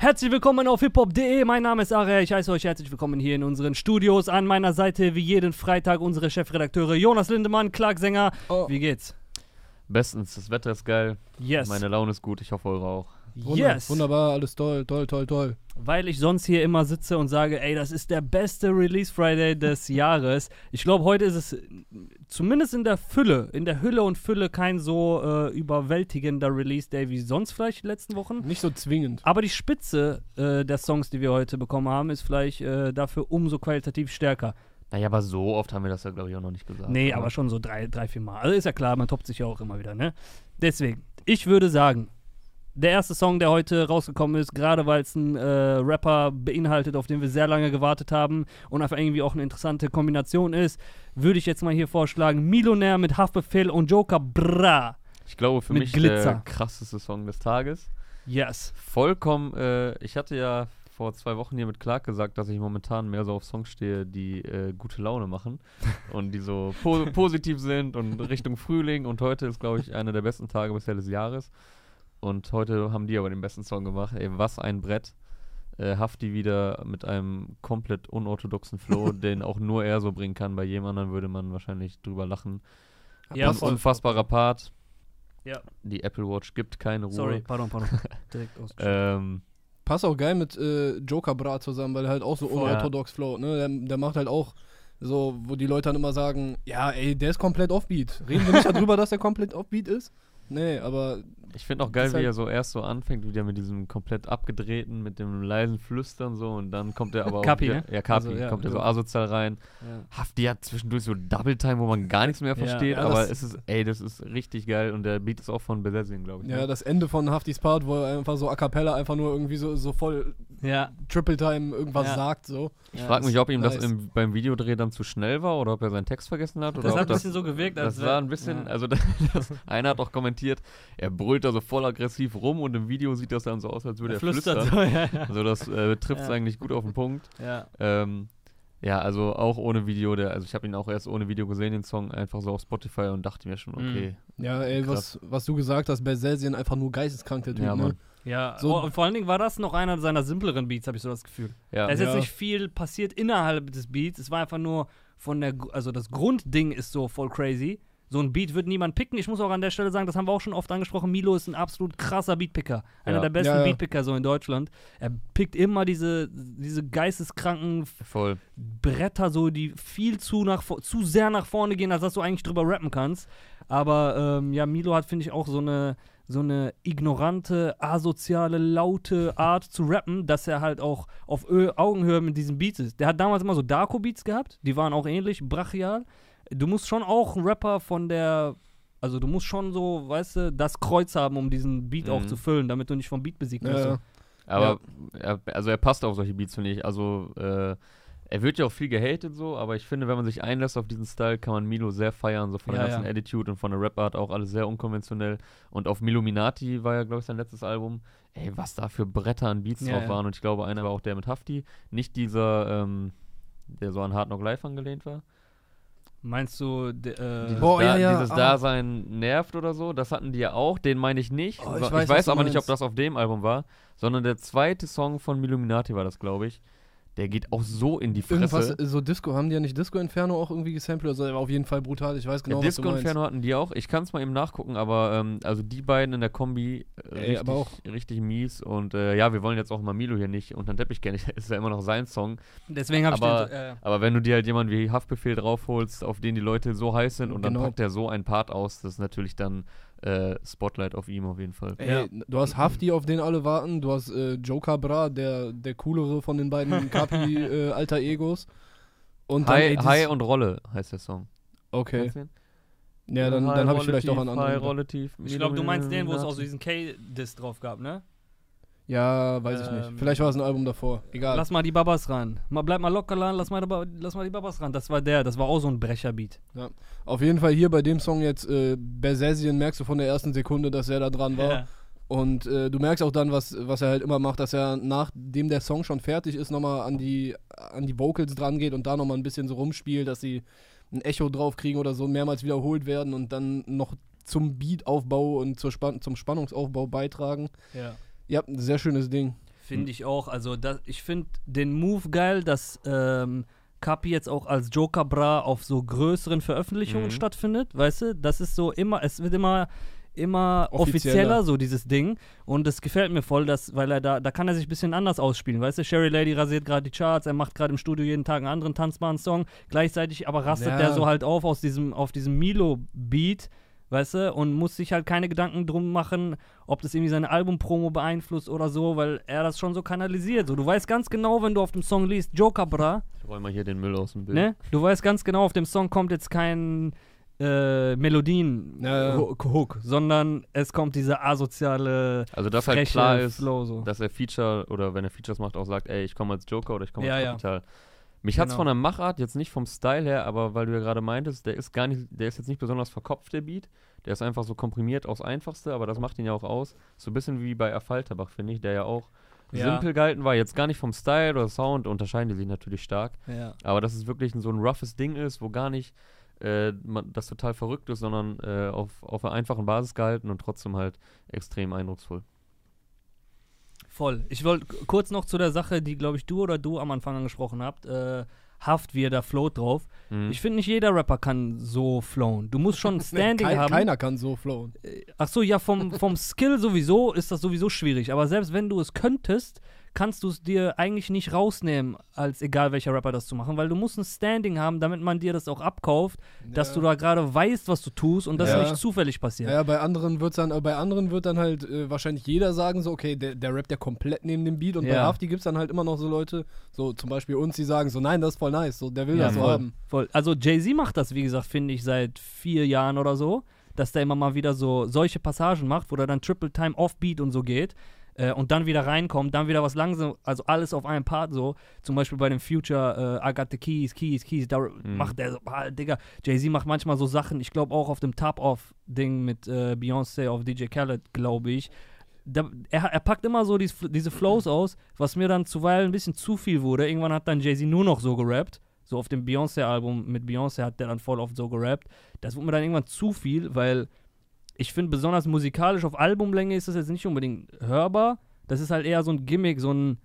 Herzlich willkommen auf hiphop.de. Mein Name ist Aria. Ich heiße euch herzlich willkommen hier in unseren Studios. An meiner Seite wie jeden Freitag unsere Chefredakteure Jonas Lindemann, Clark Sänger. Oh. Wie geht's? Bestens, das Wetter ist geil. Yes. Meine Laune ist gut, ich hoffe eure auch. Wunder, yes. Wunderbar, alles toll, toll, toll, toll. Weil ich sonst hier immer sitze und sage, ey, das ist der beste Release Friday des Jahres. Ich glaube, heute ist es zumindest in der Fülle, in der Hülle und Fülle kein so äh, überwältigender Release Day wie sonst vielleicht die letzten Wochen. Nicht so zwingend. Aber die Spitze äh, der Songs, die wir heute bekommen haben, ist vielleicht äh, dafür umso qualitativ stärker. Naja, aber so oft haben wir das ja, glaube ich, auch noch nicht gesagt. Nee, oder? aber schon so drei, drei, vier Mal. Also ist ja klar, man toppt sich ja auch immer wieder, ne? Deswegen, ich würde sagen, der erste Song, der heute rausgekommen ist, gerade weil es einen äh, Rapper beinhaltet, auf den wir sehr lange gewartet haben und einfach irgendwie auch eine interessante Kombination ist, würde ich jetzt mal hier vorschlagen: Millionär mit Haftbefehl und Joker Bra. Ich glaube, für mit mich Glitzer. der krasseste Song des Tages. Yes. Vollkommen, äh, ich hatte ja vor zwei Wochen hier mit Clark gesagt, dass ich momentan mehr so auf Songs stehe, die äh, gute Laune machen und die so po positiv sind und Richtung Frühling. Und heute ist, glaube ich, einer der besten Tage bisher des Jahres. Und heute haben die aber den besten Song gemacht. Ey, was ein Brett. Äh, Hafti wieder mit einem komplett unorthodoxen Flow, den auch nur er so bringen kann. Bei jedem anderen würde man wahrscheinlich drüber lachen. Ja, Ein voll. unfassbarer Part. Ja. Die Apple Watch gibt keine Ruhe. Sorry, pardon, pardon. Direkt aus. Ähm, Passt auch geil mit äh, Joker Bra zusammen, weil er halt auch so unorthodox float, ne? Der, der macht halt auch so, wo die Leute dann immer sagen, ja, ey, der ist komplett offbeat. Reden wir nicht darüber, dass er komplett offbeat ist? Nee, aber Ich finde auch geil, wie halt- er so erst so anfängt, wieder mit diesem komplett abgedrehten, mit dem leisen Flüstern so und dann kommt er aber Kapi, auch wieder, ne? ja, Kapi, Also, ja, kommt er so ja. asozial rein. Ja. Hafti hat zwischendurch so Double Time, wo man gar nichts mehr Ja, versteht, ja, aber es ist, ey, das ist richtig geil und der Beat ist auch von Besessin, glaube ich. ja, ne? das Ende von Haftis Part, wo er einfach so a cappella einfach nur irgendwie so, so voll ja. Triple Time irgendwas Ja. sagt, so. Ich ja, frage mich, ob ihm das nice. im, beim Videodreh dann zu schnell war oder ob er seinen Text vergessen hat. Das oder hat ob ein das, bisschen so gewirkt, als das war ein bisschen, ja. also das, einer hat auch kommentiert, er brüllt da so voll aggressiv rum und im Video sieht das dann so aus, als würde er, flüstert flüstern. so, ja. Also das äh, trifft es eigentlich gut auf den Punkt. ja. Ähm, ja, also auch ohne Video, der, also ich habe ihn auch erst ohne Video gesehen, den Song, einfach so auf Spotify und dachte mir schon, Mhm. okay. Ja, ey, was, was du gesagt hast, Berselsien einfach nur geisteskrank, der Typ, Ja, ne? Ja, So- oh, und vor allen Dingen war das noch einer seiner simpleren Beats, habe ich so das Gefühl. Ja, Da ist Ja. jetzt nicht viel passiert innerhalb des Beats. Es war einfach nur von der, also das Grundding ist so voll crazy. So ein Beat wird niemand picken. Ich muss auch an der Stelle sagen, das haben wir auch schon oft angesprochen. Milo ist ein absolut krasser Beatpicker. Einer Ja. der besten Ja, ja. Beatpicker so in Deutschland. Er pickt immer diese, diese geisteskranken voll. Bretter, so die viel zu, nach, zu sehr nach vorne gehen, als dass du eigentlich drüber rappen kannst. Aber ähm, ja, Milo hat, finde ich, auch so eine, so eine ignorante, asoziale, laute Art zu rappen, dass er halt auch auf Ö Augenhöhe mit diesen Beats ist. Der hat damals immer so Darko-Beats gehabt, die waren auch ähnlich, brachial. Du musst schon auch ein Rapper von der. Also du musst schon so, weißt du, das Kreuz haben, um diesen Beat auch Mhm. zu füllen, damit du nicht vom Beat besiegt wirst. Ja, Aber er, also er passt auf solche Beats, finde ich. Also äh, er wird ja auch viel gehatet so, aber ich finde, wenn man sich einlässt auf diesen Style, kann man Milo sehr feiern, so von Ja, der ganzen ja. Attitude und von der Rap-Art auch alles sehr unkonventionell. Und auf Miluminati war ja, glaube ich, sein letztes Album. Ey, was da für Bretter an Beats Ja, drauf ja. waren. Und ich glaube, einer war auch der mit Hafti. Nicht dieser, ähm, der so an Hard Knock Live angelehnt war. Meinst du, de, äh, Dieses, Boah, da, ja, ja, dieses ah. Dasein nervt oder so, das hatten die ja auch, den meine ich nicht. Oh, ich So- ich weiß, weiß, aber nicht, ob meinst. das auf dem Album war, sondern der zweite Song von Miluminati war das, glaube ich. Der geht auch so in die Irgendwas, Fresse. äh, so Disco, haben die ja nicht Disco Inferno auch irgendwie gesampelt? Also der war auf jeden Fall brutal, ich weiß genau, ja, was du Disco meinst. Inferno hatten die auch. Ich kann es mal eben nachgucken, aber ähm, also die beiden in der Kombi äh, Ey, richtig, aber auch- richtig mies. Und äh, ja, wir wollen jetzt auch mal Milo hier nicht unter den Teppich kennen. Ist ja immer noch sein Song. deswegen habe ich aber- den, äh, Aber wenn du dir halt jemanden wie Haftbefehl draufholst, auf den die Leute so heiß sind und dann Genau. packt er so einen Part aus, das ist natürlich dann äh, Spotlight auf ihm auf jeden Fall. Ey, Ja. du hast Hafti, auf den alle warten, du hast äh, Joker Bra, der, der coolere von den beiden Kapi äh, alter Egos. Und dann, High, ey, dieses- High und Rolle heißt der Song. Okay. Ja, dann, dann habe ich vielleicht auch einen High anderen. Rolle tief. Ich glaube, du meinst den, wo es auch so diesen K-Diss drauf gab, ne? Ja, weiß ich Ähm, nicht. Vielleicht war es ein Album davor. Egal. Lass mal die Babas ran. Mal, bleib mal locker ran, lass mal, lass mal die Babas ran. Das war der, das war auch so ein Brecherbeat. Auf jeden Fall hier bei dem Song jetzt, äh, Bersesien, merkst du von der ersten Sekunde, dass er da dran war. Und äh, du merkst auch dann, was, was er halt immer macht, dass er nachdem der Song schon fertig ist, nochmal an die, an die Vocals dran geht und da nochmal ein bisschen so rumspielt, dass sie ein Echo drauf kriegen oder so, mehrmals wiederholt werden und dann noch zum Beataufbau und zur Span zum Spannungsaufbau beitragen. Ja. Ja, ein sehr schönes Ding. Finde ich auch. Also das, ich finde den Move geil, dass ähm, Kapi jetzt auch als Joker Bra auf so größeren Veröffentlichungen Mhm. stattfindet, weißt du? Das ist so immer, es wird immer immer Offizieller. offizieller, so dieses Ding. Und das gefällt mir voll, dass, weil er da, da kann er sich ein bisschen anders ausspielen, weißt du? Sherry Lady rasiert gerade die Charts, er macht gerade im Studio jeden Tag einen anderen tanzbaren Song. Gleichzeitig aber rastet Ja. der so halt auf aus diesem, auf diesem Milo-Beat, weißt du? Und muss sich halt keine Gedanken drum machen, ob das irgendwie seine Albumpromo beeinflusst oder so, weil er das schon so kanalisiert. So, du weißt ganz genau, wenn du auf dem Song liest, Joker Bra, Ich räume mal hier den Müll aus dem Bild. ne? Du weißt ganz genau, auf dem Song kommt jetzt kein äh, Melodien ja. Hook, sondern es kommt dieser asoziale Also dass halt klar ist, Flow so. dass er Feature oder wenn er Features macht, auch sagt, ey, ich komme als Joker oder ich komme Ja, als ja. Mich hat's Genau. von der Machart jetzt nicht vom Style her, aber weil du ja gerade meintest, der ist gar nicht, der ist jetzt nicht besonders verkopft, der Beat. Der ist einfach so komprimiert aufs Einfachste, aber das macht ihn ja auch aus. So ein bisschen wie bei Affalterbach, finde ich, der ja auch Ja. simpel gehalten war. Jetzt gar nicht vom Style oder Sound, unterscheiden die sich natürlich stark. ja. Aber dass es wirklich so ein roughes Ding ist, wo gar nicht äh, man, das total verrückt ist, sondern äh, auf, auf einer einfachen Basis gehalten und trotzdem halt extrem eindrucksvoll. Voll. Ich wollte kurz noch zu der Sache, die, glaube ich, du oder du am Anfang angesprochen habt. Äh, Haft, wie er da float drauf. Mhm. Ich finde, nicht jeder Rapper kann so flowen. Du musst schon ein Standing Kein, haben. Keiner kann so flowen. Ach so, ja, vom, vom Skill sowieso ist das sowieso schwierig. Aber selbst wenn du es könntest, kannst du es dir eigentlich nicht rausnehmen, als egal welcher Rapper das zu machen, weil du musst ein Standing haben, damit man dir das auch abkauft, dass Ja. du da gerade weißt, was du tust und das Ja. nicht zufällig passiert. Ja, bei anderen wird's dann, bei anderen wird dann halt äh, wahrscheinlich jeder sagen so, okay, der, der rappt ja komplett neben dem Beat und bei Ja. Hafti gibt's dann halt immer noch so Leute, so zum Beispiel uns, die sagen so, nein, das ist voll nice, so der will das so haben. Voll. Also Jay-Z macht das, wie gesagt, finde ich, seit vier Jahren oder so, dass der immer mal wieder so solche Passagen macht, wo der dann Triple Time Offbeat und so geht äh, und dann wieder reinkommt, dann wieder was langsam, also alles auf einem Part so. Zum Beispiel bei dem Future äh, I Got the Keys, Keys, Keys, da macht der so, ah, Digga, Jay-Z macht manchmal so Sachen, ich glaube auch auf dem Top-Off-Ding mit äh, Beyoncé auf DJ Khaled, glaube ich. Da, er, er packt immer so dies, diese Flows aus, was mir dann zuweilen ein bisschen zu viel wurde. Irgendwann hat dann Jay-Z nur noch so gerappt. So auf dem Beyoncé-Album mit Beyoncé hat der dann voll oft so gerappt. Das wurde mir dann irgendwann zu viel, weil ich finde, besonders musikalisch auf Albumlänge ist das jetzt nicht unbedingt hörbar. Das ist halt eher so ein Gimmick, so ein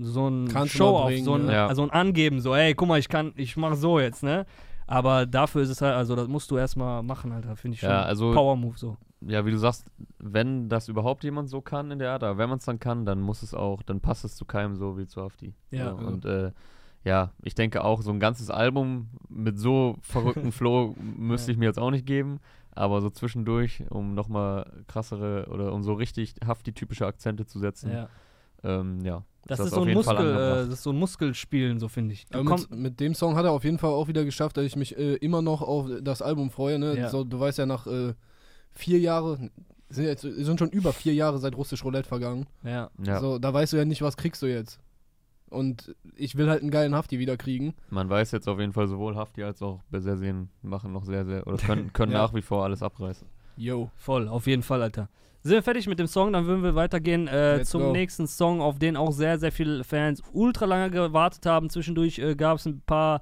so ein Kannst du Show mal auf, bringen, so ein, ja. also ein Angeben, so, ey, guck mal, ich kann, ich mach so jetzt, ne? Aber dafür ist es halt, also das musst du erstmal machen, Alter, finde ich schon. Ja, also- Power Move so. ja, wie du sagst, wenn das überhaupt jemand so kann in der Art, aber wenn man es dann kann, dann muss es auch, dann passt es zu keinem so wie zu Hafti. Ja. So, und äh, ja, ich denke auch, so ein ganzes Album mit so verrückten Flow müsste Ja. ich mir jetzt auch nicht geben, aber so zwischendurch, um nochmal krassere oder um so richtig Hafti-typische Akzente zu setzen, Ja. ähm, ja. Das, das ist auf so ein jeden Fall Muskel, äh, das ist so ein Muskelspielen, so finde ich. Mit, mit dem Song hat er auf jeden Fall auch wieder geschafft, dass ich mich äh, immer noch auf das Album freue. Ne? Ja. So, du weißt ja, nach äh, vier Jahren, sind, jetzt, sind schon über vier Jahre seit Russisch Roulette vergangen. ja. ja. So, da weißt du ja nicht, was kriegst du jetzt. Und ich will halt einen geilen Hafti wieder kriegen. Man weiß jetzt auf jeden Fall, sowohl Hafti als auch Besersien machen noch sehr, sehr, oder können, können Ja. nach wie vor alles abreißen. Yo. Voll, auf jeden Fall, Alter. Sind wir fertig mit dem Song, dann würden wir weitergehen äh, zum go. nächsten Song, auf den auch sehr, sehr viele Fans ultra lange gewartet haben. Zwischendurch äh, gab es ein paar,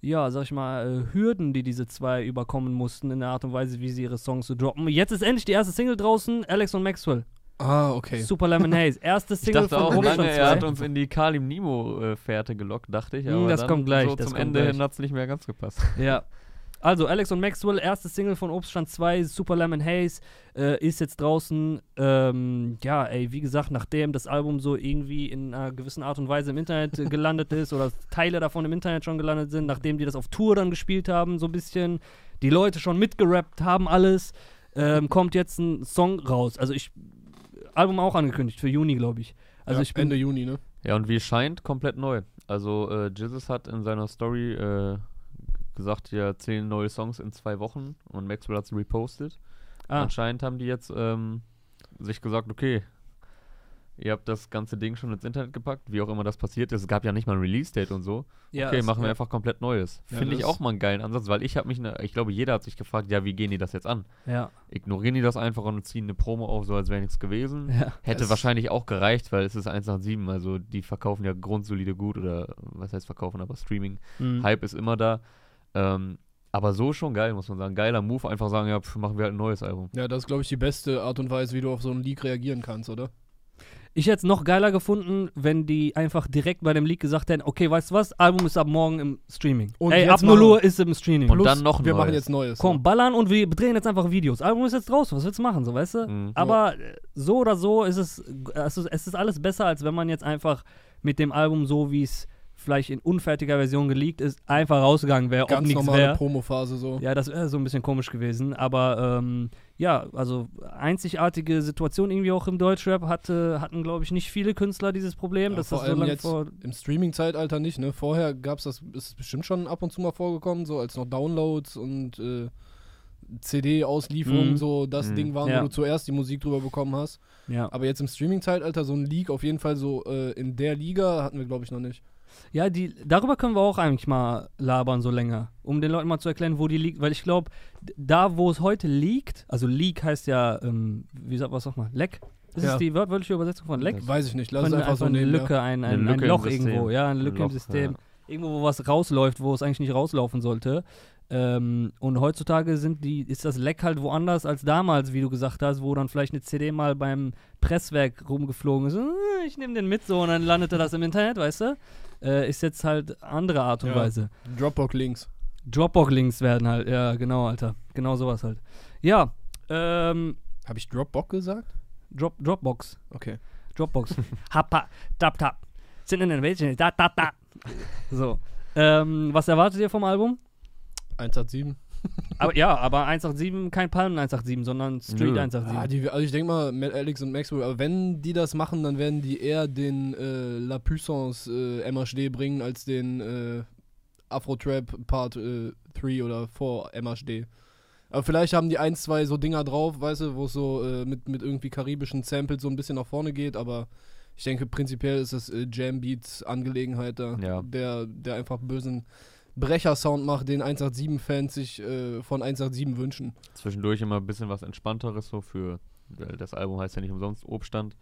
ja, sag ich mal, äh, Hürden, die diese zwei überkommen mussten in der Art und Weise, wie sie ihre Songs so droppen. Jetzt ist endlich die erste Single draußen, Alex und Maxwell. Ah, okay. Super Lemon Haze. Erste Ich Single dachte von auch lange, er hat 2. uns in die Kalim Nimo-Fährte gelockt, dachte ich. Hm, Aber das dann kommt gleich, So das zum kommt Ende gleich. hin hat es nicht mehr ganz gepasst. Ja. Also, Alex und Maxwell, erste Single von Obststand 2, Super Lemon Haze, äh, ist jetzt draußen. Ähm, ja, ey, wie gesagt, nachdem das Album so irgendwie in einer gewissen Art und Weise im Internet äh, gelandet ist oder Teile davon im Internet schon gelandet sind, nachdem die das auf Tour dann gespielt haben, so ein bisschen, die Leute schon mitgerappt haben, alles, ähm, kommt jetzt ein Song raus. Also, ich. Album auch angekündigt für Juni, glaube ich. Also, ja, ich bin. Ende Juni, ne? Ja, und wie es scheint, komplett neu. Also, äh, Jizzes hat in seiner Story äh, gesagt, ja, zehn neue Songs in zwei Wochen und Maxwell hat es repostet. ah, Anscheinend haben die jetzt ähm, sich gesagt, okay, ihr habt das ganze Ding schon ins Internet gepackt, wie auch immer das passiert ist. Es gab ja nicht mal ein Release-Date und so. ja, okay, es- machen wir ja. einfach komplett Neues. Ja, Finde ich auch mal einen geilen Ansatz, weil ich habe mich, ne, ich glaube, jeder hat sich gefragt, ja, wie gehen die das jetzt an? Ja, Ignorieren die das einfach und ziehen eine Promo auf, so als wäre nichts gewesen? ja. Hätte Das- wahrscheinlich auch gereicht, weil es ist 187, also die verkaufen ja grundsolide gut oder was heißt verkaufen, aber Streaming. Mhm. Hype ist immer da. Ähm, aber so schon geil, muss man sagen. Geiler Move, einfach sagen, ja, pf, machen wir halt ein neues Album. Ja, das ist, glaube ich, die beste Art und Weise, wie du auf so einen Leak reagieren kannst, oder? Ich hätte es noch geiler gefunden, wenn die einfach direkt bei dem Leak gesagt hätten, okay, weißt du was, Album ist ab morgen im Streaming. Und Ey, ab 0 machen- Uhr ist im Streaming. Und dann noch Wir machen neues. jetzt Neues. Komm, ballern und wir drehen jetzt einfach Videos. Album ist jetzt draußen, was willst du machen, so weißt du? Mhm. Aber äh, so oder so ist es, es ist, es ist alles besser, als wenn man jetzt einfach mit dem Album so, wie es vielleicht in unfertiger Version geleakt ist, einfach rausgegangen wäre, ob Ganz nichts normale wäre. Promophase so. Ja, das wäre so ein bisschen komisch gewesen. Aber ähm, ja, also einzigartige Situation irgendwie auch im Deutschrap hatte, hatten, glaube ich, nicht viele Künstler dieses Problem. Ja, dass vor das so allem lange jetzt vor. im Streaming-Zeitalter nicht, ne? Vorher gab es das, ist bestimmt schon ab und zu mal vorgekommen, so als noch Downloads und äh, CD-Auslieferungen Mhm. so das Mhm. Ding waren, Ja. wo du zuerst die Musik drüber bekommen hast. Ja. Aber jetzt im Streaming-Zeitalter so ein Leak auf jeden Fall so äh, in der Liga hatten wir, glaube ich, noch nicht. Ja, die, darüber können wir auch eigentlich mal labern, so länger. Um den Leuten mal zu erklären, wo die liegt. Weil ich glaube, da, wo es heute liegt, also Leak heißt ja, ähm, wie sagt was sag mal, Leck? Ist Ja. es die wörtliche Übersetzung von Leck? Das Weiß ich nicht, lass es Von einfach so eine nehmen. Lücke, ja. ein, Eine ein, Lücke ein im Loch irgendwo, ja, eine Ein Lücke im Loch, System. ja. Irgendwo, wo was rausläuft, wo es eigentlich nicht rauslaufen sollte. Ähm, und heutzutage sind die, ist das Leck halt woanders als damals, wie du gesagt hast, wo dann vielleicht eine CD mal beim Presswerk rumgeflogen ist. Äh, Ich nehme den mit so und dann landete das im Internet, weißt du? Äh, ist jetzt halt andere Art und Ja. Weise. Dropbox-Links. Dropbox-Links werden halt, ja, genau, Alter. Genau sowas halt. Ja, ähm, Habe ich Dropbox gesagt? Drop, Dropbox. Okay. Dropbox. Happa, tap, tap. Sind in den Welchen, da, da, da. So. Ähm, was erwartet ihr vom Album? 187. Aber ja, aber 187, kein Palmen 187, sondern Street Nö. 187. Ah, die, also ich denke mal, Matt Alex und Maxwell, aber wenn die das machen, dann werden die eher den äh, La Puissance äh, MHD bringen, als den äh, Afro-Trap Part 3 oder 4 MHD. Aber vielleicht haben die ein, zwei so Dinger drauf, weißt du, wo es so äh, mit, mit irgendwie karibischen Samples so ein bisschen nach vorne geht, aber ich denke, prinzipiell ist das äh, Jam-Beats-Angelegenheit da, Ja. der, der einfach bösen Brecher-Sound macht, den 187-Fans sich äh, von 187 wünschen. Zwischendurch immer ein bisschen was entspannteres so für, weil das Album heißt ja nicht umsonst Obststand.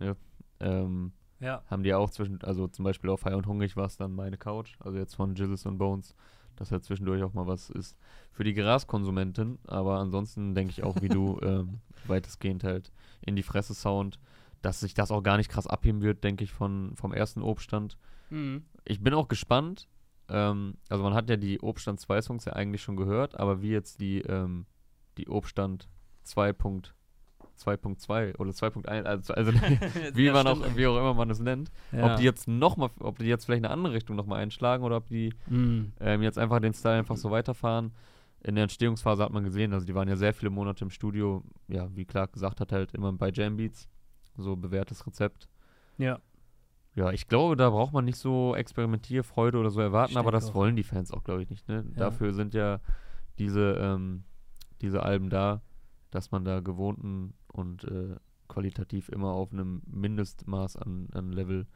Ja, ähm, ja. haben die auch zwischen, also zum Beispiel auf High und Hungrig war es dann meine Couch, also jetzt von Jizzes und Bones, dass halt zwischendurch auch mal was ist für die Graskonsumentin, aber ansonsten denke ich auch wie du, ähm, weitestgehend halt in die Fresse Sound, dass sich das auch gar nicht krass abheben wird, denke ich, von, vom ersten Obststand. Mhm. Ich bin auch gespannt, ähm, also man hat ja die Obststand 2 Songs ja eigentlich schon gehört, aber wie jetzt die, ähm, die Obststand 2.2 2.2 oder 2.1, also, also wie, man auch, wie auch immer man es nennt, Ja. ob die jetzt noch mal, ob die jetzt vielleicht eine andere Richtung nochmal einschlagen oder ob die Mhm. ähm, jetzt einfach den Style einfach so weiterfahren. In der Entstehungsphase hat man gesehen, also die waren ja sehr viele Monate im Studio, ja, wie Clark gesagt hat, halt immer bei Jam Beats, so bewährtes Rezept. Ja. Ja, ich glaube, da braucht man nicht so Experimentierfreude oder so erwarten, Ich aber das auch. wollen die Fans auch, glaube ich, nicht. Ne? Dafür sind ja diese, ähm, diese Alben da, dass man da gewohnten und äh, qualitativ immer auf einem Mindestmaß an, an Level,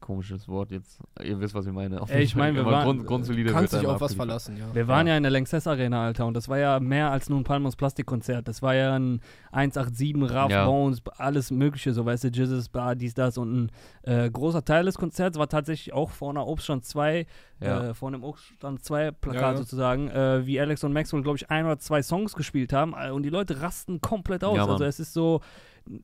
komisches Wort jetzt, ihr wisst, was ich meine. Auf Ey, ich mein, Fall wir waren- Grund, grundsolide Kannst dich auf was verlassen, ja. Wir waren Ja. ja in der Lanxess Arena, Alter, und das war ja mehr als nur ein Palmos Plastikkonzert. Das war ja ein 187, Raf Ja. Bones, alles Mögliche, so weißt du, Jizzes Bar, dies, das. Und ein äh, großer Teil des Konzerts war tatsächlich auch vor einer Obststand 2, Ja. äh, vor einem Obststand 2 Plakat Ja, ja. sozusagen, äh, wie Alex und Maxwell, glaube ich, ein oder zwei Songs gespielt haben. äh, Und die Leute rasten komplett aus. Also es ist so.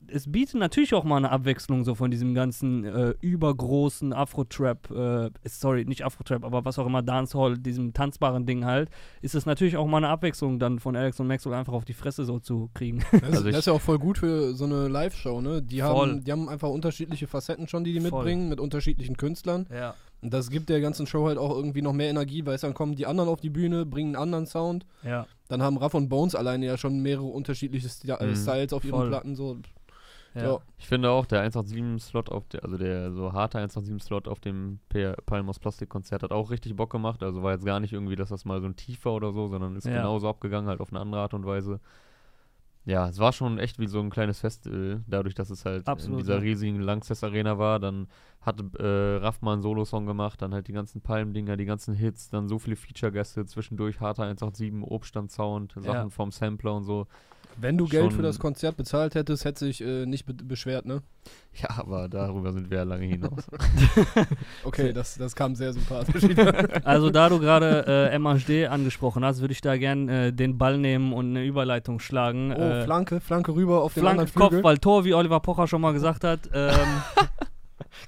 Es bietet natürlich auch mal eine Abwechslung so von diesem ganzen äh, übergroßen Afro-Trap, äh, sorry, nicht Afro-Trap, aber was auch immer, Dancehall, diesem tanzbaren Ding halt, ist es natürlich auch mal eine Abwechslung dann von Alex und Maxwell einfach auf die Fresse so zu kriegen. Das, Also das ist ja auch voll gut für so eine Live-Show, ne? Die Voll. haben, die haben einfach unterschiedliche Facetten schon, die die Voll. mitbringen, mit unterschiedlichen Künstlern. ja. Und das gibt der ganzen Show halt auch irgendwie noch mehr Energie, weil es dann kommen die anderen auf die Bühne, bringen einen anderen Sound. Ja. Dann haben Raff und Bones alleine ja schon mehrere unterschiedliche äh, Mhm. Styles auf ihren Voll. Platten. So. Ja. Ja. Ich finde auch, der 187-Slot auf der, also der so harte 187-Slot auf dem P- Palmos Plastik-Konzert hat auch richtig Bock gemacht. Also war jetzt gar nicht irgendwie, dass das mal so ein Tief war oder so, sondern ist Ja. genauso abgegangen, halt auf eine andere Art und Weise. Ja, es war schon echt wie so ein kleines Festival, dadurch, dass es halt Absolut, in dieser ja. riesigen Lanxess Arena war. Dann hatte äh, Raff mal einen Solo-Song gemacht, dann halt die ganzen Palmdinger, die ganzen Hits, dann so viele Feature-Gäste, zwischendurch harter 187, Obstand-Sound, Sachen Ja. vom Sampler und so. Wenn du Geld für das Konzert bezahlt hättest, hätte sich äh, nicht be beschwert, ne? Ja, aber darüber sind wir ja lange hinaus. Okay, das, das kam sehr sympathisch. Also da du gerade äh, MHD angesprochen hast, würde ich da gern äh, den Ball nehmen und eine Überleitung schlagen. oh, äh, Flanke, Flanke rüber auf den Flanke, anderen Flügel. Kopfball, Tor, wie Oliver Pocher schon mal gesagt hat. Ähm,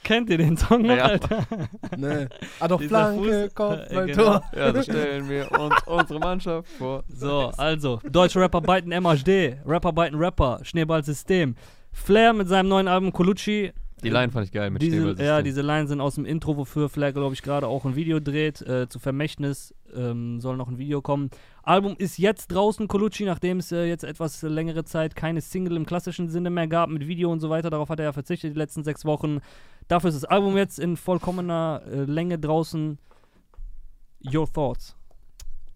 kennt ihr den Song noch, Ja. Alter? Nee. Ah doch, Dieser Flanke, Fuß- Kopfball, äh, Tor. ja, so stellen wir uns unsere Mannschaft vor. So, also, deutsche Rapper beiten MHD, Rapper beiten Rapper, Schneeballsystem. Flair mit seinem neuen Album Colucci. Die Line fand ich geil mit diese. Ja, diese Lines sind aus dem Intro, wofür Flair, glaube ich, gerade auch ein Video dreht. Äh, zu Vermächtnis ähm, soll noch ein Video kommen. Album ist jetzt draußen, Colucci, nachdem es äh, jetzt etwas längere Zeit keine Single im klassischen Sinne mehr gab, mit Video und so weiter. Darauf hat er ja verzichtet die letzten sechs Wochen. Dafür ist das Album jetzt in vollkommener äh, Länge draußen. Your Thoughts.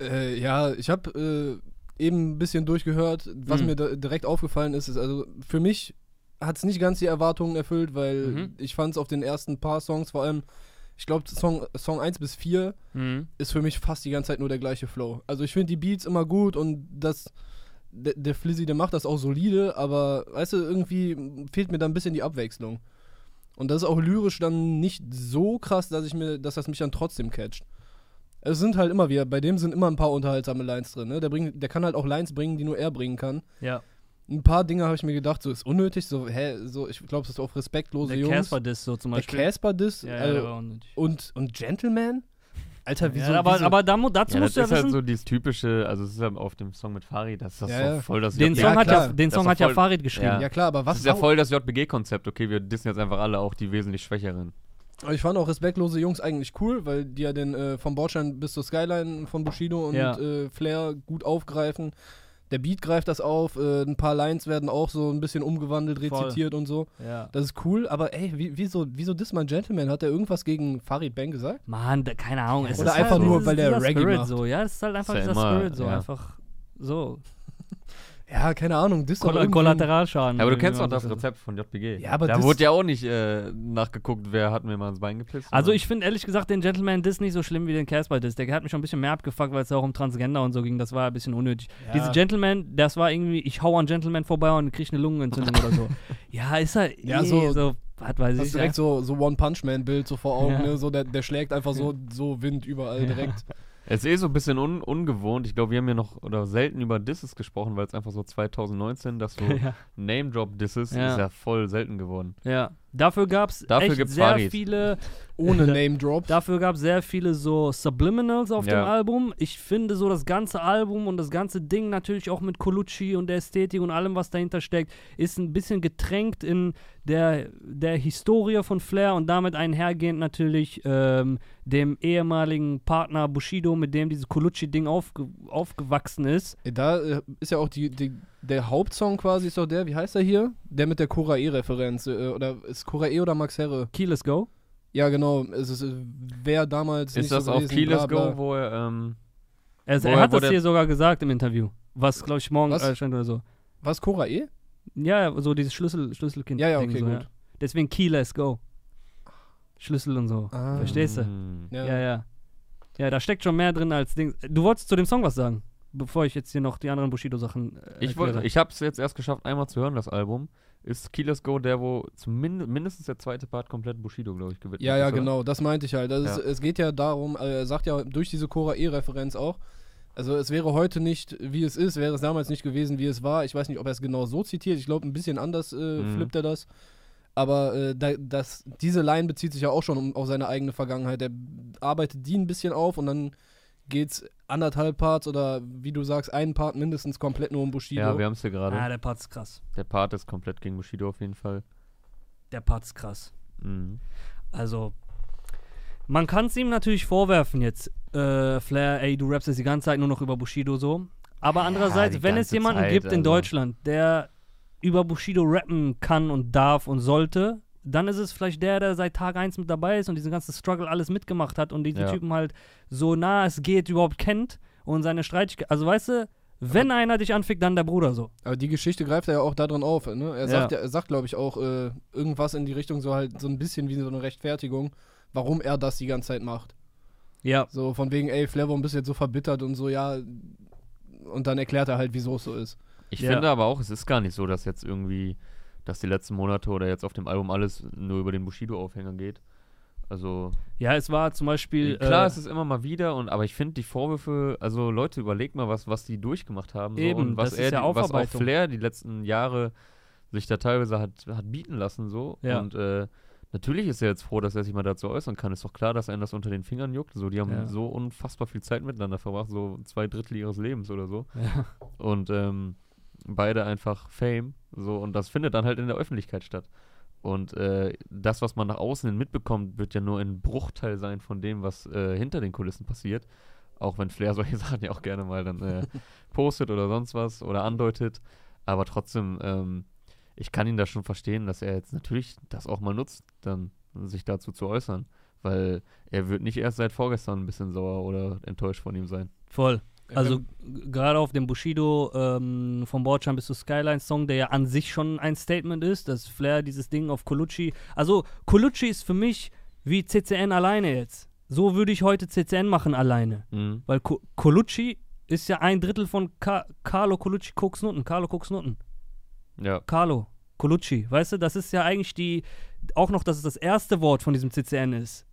Äh, ja, ich habe äh, eben ein bisschen durchgehört. Was Mhm. mir da direkt aufgefallen ist, ist also für mich hat es nicht ganz die Erwartungen erfüllt, weil Mhm. ich fand es auf den ersten paar Songs, vor allem, ich glaube, Song, Song 1 bis 4 Mhm. ist für mich fast die ganze Zeit nur der gleiche Flow. Also ich finde die Beats immer gut und das der, der Flizzy, der macht das auch solide, aber weißt du, irgendwie fehlt mir da ein bisschen die Abwechslung. Und das ist auch lyrisch dann nicht so krass, dass ich mir, dass das mich dann trotzdem catcht. Es sind halt immer wieder, bei dem sind immer ein paar unterhaltsame Lines drin, ne? Der, bringt, der kann halt auch Lines bringen, die nur er bringen kann. Ja. Ein paar Dinge habe ich mir gedacht, so ist unnötig, so, hä, so, ich glaube, das ist auf respektlose Der Jungs. Casper-Diss so zum der Beispiel. Casper-Diss ja, ja, also, der unnötig. und, und Gentleman? Alter, wieso? ja, aber, wieso? aber dazu Ja, musst das du ja ist wissen, halt so dieses typische, also es ist ja auf dem Song mit Farid, das ist das Ja, so ja. voll das den Song Ja, hat ja, klar. den Das Song ist hat ja voll- Farid geschrieben. Ja. ja klar, aber was Das ist ja voll das JBG-Konzept, okay, wir dissen jetzt einfach alle auch die wesentlich Schwächeren. Aber Ich fand auch respektlose Jungs eigentlich cool, weil die ja den äh, vom Bordstein bis zur Skyline von Bushido und Ja. äh, Flair gut aufgreifen. Der Beat greift das auf, äh, ein paar Lines werden auch so ein bisschen umgewandelt, Voll. rezitiert und so. Ja. Das ist cool, aber ey, wie, wieso, wieso das mein Gentleman? Hat er irgendwas gegen Farid Bang gesagt? Mann, da, keine Ahnung. es Oder ist einfach halt, nur, weil der Reggae Spirit macht. so. Ja, es ist halt einfach Ist ja dieser immer, Spirit so. ja. Einfach so. Ja, keine Ahnung, das ist doch Kolla irgendwie- Kollateralschaden. Ja, aber du kennst doch das Rezept von JBG. Ja, aber da das- wurde ja auch nicht äh, nachgeguckt, wer hat mir mal ins Bein gepisst. Also ich finde ehrlich gesagt den Gentleman Diss nicht so schlimm wie den Casper Diss. Der hat mich schon ein bisschen mehr abgefuckt, weil es ja auch um Transgender und so ging. Das war ein bisschen unnötig. Ja. Diese Gentleman, das war irgendwie, ich hau an Gentleman vorbei und krieg eine Lungenentzündung oder so. Ja, ist halt Ja, eh so- so was weiß ich. direkt so, so One-Punch-Man-Bild so vor Augen, Ja. ne? So, der, der schlägt einfach so, so Wind überall direkt. Es ist eh so ein bisschen un ungewohnt. Ich glaube, wir haben ja noch oder selten über Disses gesprochen, weil es einfach so 2019, dass so ja. Name-Drop-Disses Ja. ist ja voll selten geworden. ja. Dafür gab es sehr Farid. viele Ohne Da- Name-Drops. Dafür gab es sehr viele so Subliminals auf dem Ja. Album. Ich finde so das ganze Album und das ganze Ding natürlich auch mit Colucci und der Ästhetik und allem, was dahinter steckt, ist ein bisschen getränkt in der, der Historie von Flair und damit einhergehend natürlich ähm, dem ehemaligen Partner Bushido, mit dem dieses Colucci-Ding aufge aufgewachsen ist. Da äh, ist ja auch die, die, der Hauptsong quasi, ist doch der, wie heißt er hier? Der mit der Korae-Referenz. Äh, oder ist Korae oder Max Herre? Key, let's go. Ja, genau. Es ist, äh, wer damals. nicht Ist das so auf gewesen, Key Let's bla, bla. Go, wo er, ähm, Er, Wo er hat wo das hier sogar gesagt im Interview. Was, glaube ich, morgen Was? stand oder so. Was, Korae? Ja, ja, so dieses Schlüssel, Schlüsselkind. Ja, ja, okay, so, gut. Ja. Deswegen Key, let's go. Schlüssel und so. Ah. Verstehst du? mm, Ja. Ja, ja. Ja, da steckt schon mehr drin als Ding. Du wolltest zu dem Song was sagen, bevor ich jetzt hier noch die anderen Bushido-Sachen. Äh, Ich, wollte, ich habe es jetzt erst geschafft, einmal zu hören, das Album. Ist Key Let's Go der, wo zumindest mindestens der zweite Part komplett Bushido, glaube ich, gewidmet Ja, ja, ist, oder? genau. Das meinte ich halt. Das ist, Ja. Es geht ja darum, äh, er sagt ja durch diese Korae-Referenz auch. Also es wäre heute nicht, wie es ist, wäre es damals nicht gewesen, wie es war. Ich weiß nicht, ob er es genau so zitiert. Ich glaube, ein bisschen anders äh, Mhm. flippt er das. Aber äh, da, das, diese Line bezieht sich ja auch schon um, auf seine eigene Vergangenheit. Er arbeitet die ein bisschen auf und dann geht's anderthalb Parts oder wie du sagst, einen Part mindestens komplett nur um Bushido. Ja, wir haben es hier gerade. Ah, der Part ist krass. Der Part ist komplett gegen Bushido auf jeden Fall. Der Part ist krass. Mhm. Also, man kann es ihm natürlich vorwerfen jetzt, äh, Flair, ey, du rappst jetzt die ganze Zeit nur noch über Bushido so. Aber andererseits, wenn es jemanden Zeit, gibt in also. Deutschland, der über Bushido rappen kann und darf und sollte, dann ist es vielleicht der, der seit Tag 1 mit dabei ist und diesen ganzen Struggle alles mitgemacht hat und diese Ja. Typen halt so nah es geht überhaupt kennt und seine Streitigkeiten. Also weißt du, wenn einer dich anfickt, dann der Bruder so. Aber die Geschichte greift er ja auch da drin auf. Ne? Er sagt, ja. er sagt glaube ich, auch äh, irgendwas in die Richtung, so halt so ein bisschen wie so eine Rechtfertigung, warum er das die ganze Zeit macht. Ja. So von wegen, ey, warum bist du jetzt so verbittert und so, ja. Und dann erklärt er halt, wieso es so ist. Ich Ja. finde aber auch, es ist gar nicht so, dass jetzt irgendwie, dass die letzten Monate oder jetzt auf dem Album alles nur über den Bushido-Aufhänger geht. Also, Ja, es war zum Beispiel. klar, äh, es ist immer mal wieder, und aber ich finde die Vorwürfe, also Leute, überlegt mal, was, was die durchgemacht haben. So, Eben, und was das er, ist ja die- was auch. Flair die letzten Jahre sich da teilweise hat, hat bieten lassen, so. Ja. Und äh, natürlich ist er jetzt froh, dass er sich mal dazu äußern kann. Ist doch klar, dass einem das unter den Fingern juckt. So, die haben Ja. so unfassbar viel Zeit miteinander verbracht, so zwei Drittel ihres Lebens oder so. ja. Und ähm, beide einfach Fame. So, und das findet dann halt in der Öffentlichkeit statt. Und äh, das, was man nach außen hin mitbekommt, wird ja nur ein Bruchteil sein von dem, was äh, hinter den Kulissen passiert. Auch wenn Flair solche Sachen ja auch gerne mal dann äh, postet oder sonst was oder andeutet. Aber trotzdem, ähm, ich kann ihn da schon verstehen, dass er jetzt natürlich das auch mal nutzt, dann sich dazu zu äußern. Weil er wird nicht erst seit vorgestern ein bisschen sauer oder enttäuscht von ihm sein. Voll. Also Ähm, gerade auf dem Bushido ähm, vom Bordstein bis zu Skyline Song, der ja an sich schon ein Statement ist, dass Flair dieses Ding auf Colucci. Also Colucci ist für mich wie CCN alleine jetzt. So würde ich heute CCN machen alleine. Mhm. Weil Co Colucci ist ja ein Drittel von Ca Carlo Colucci Koks Nutten. Carlo Koks Nutten. Ja. Carlo Colucci. Weißt du, das ist ja eigentlich die, auch noch, dass es das erste Wort von diesem CCN ist.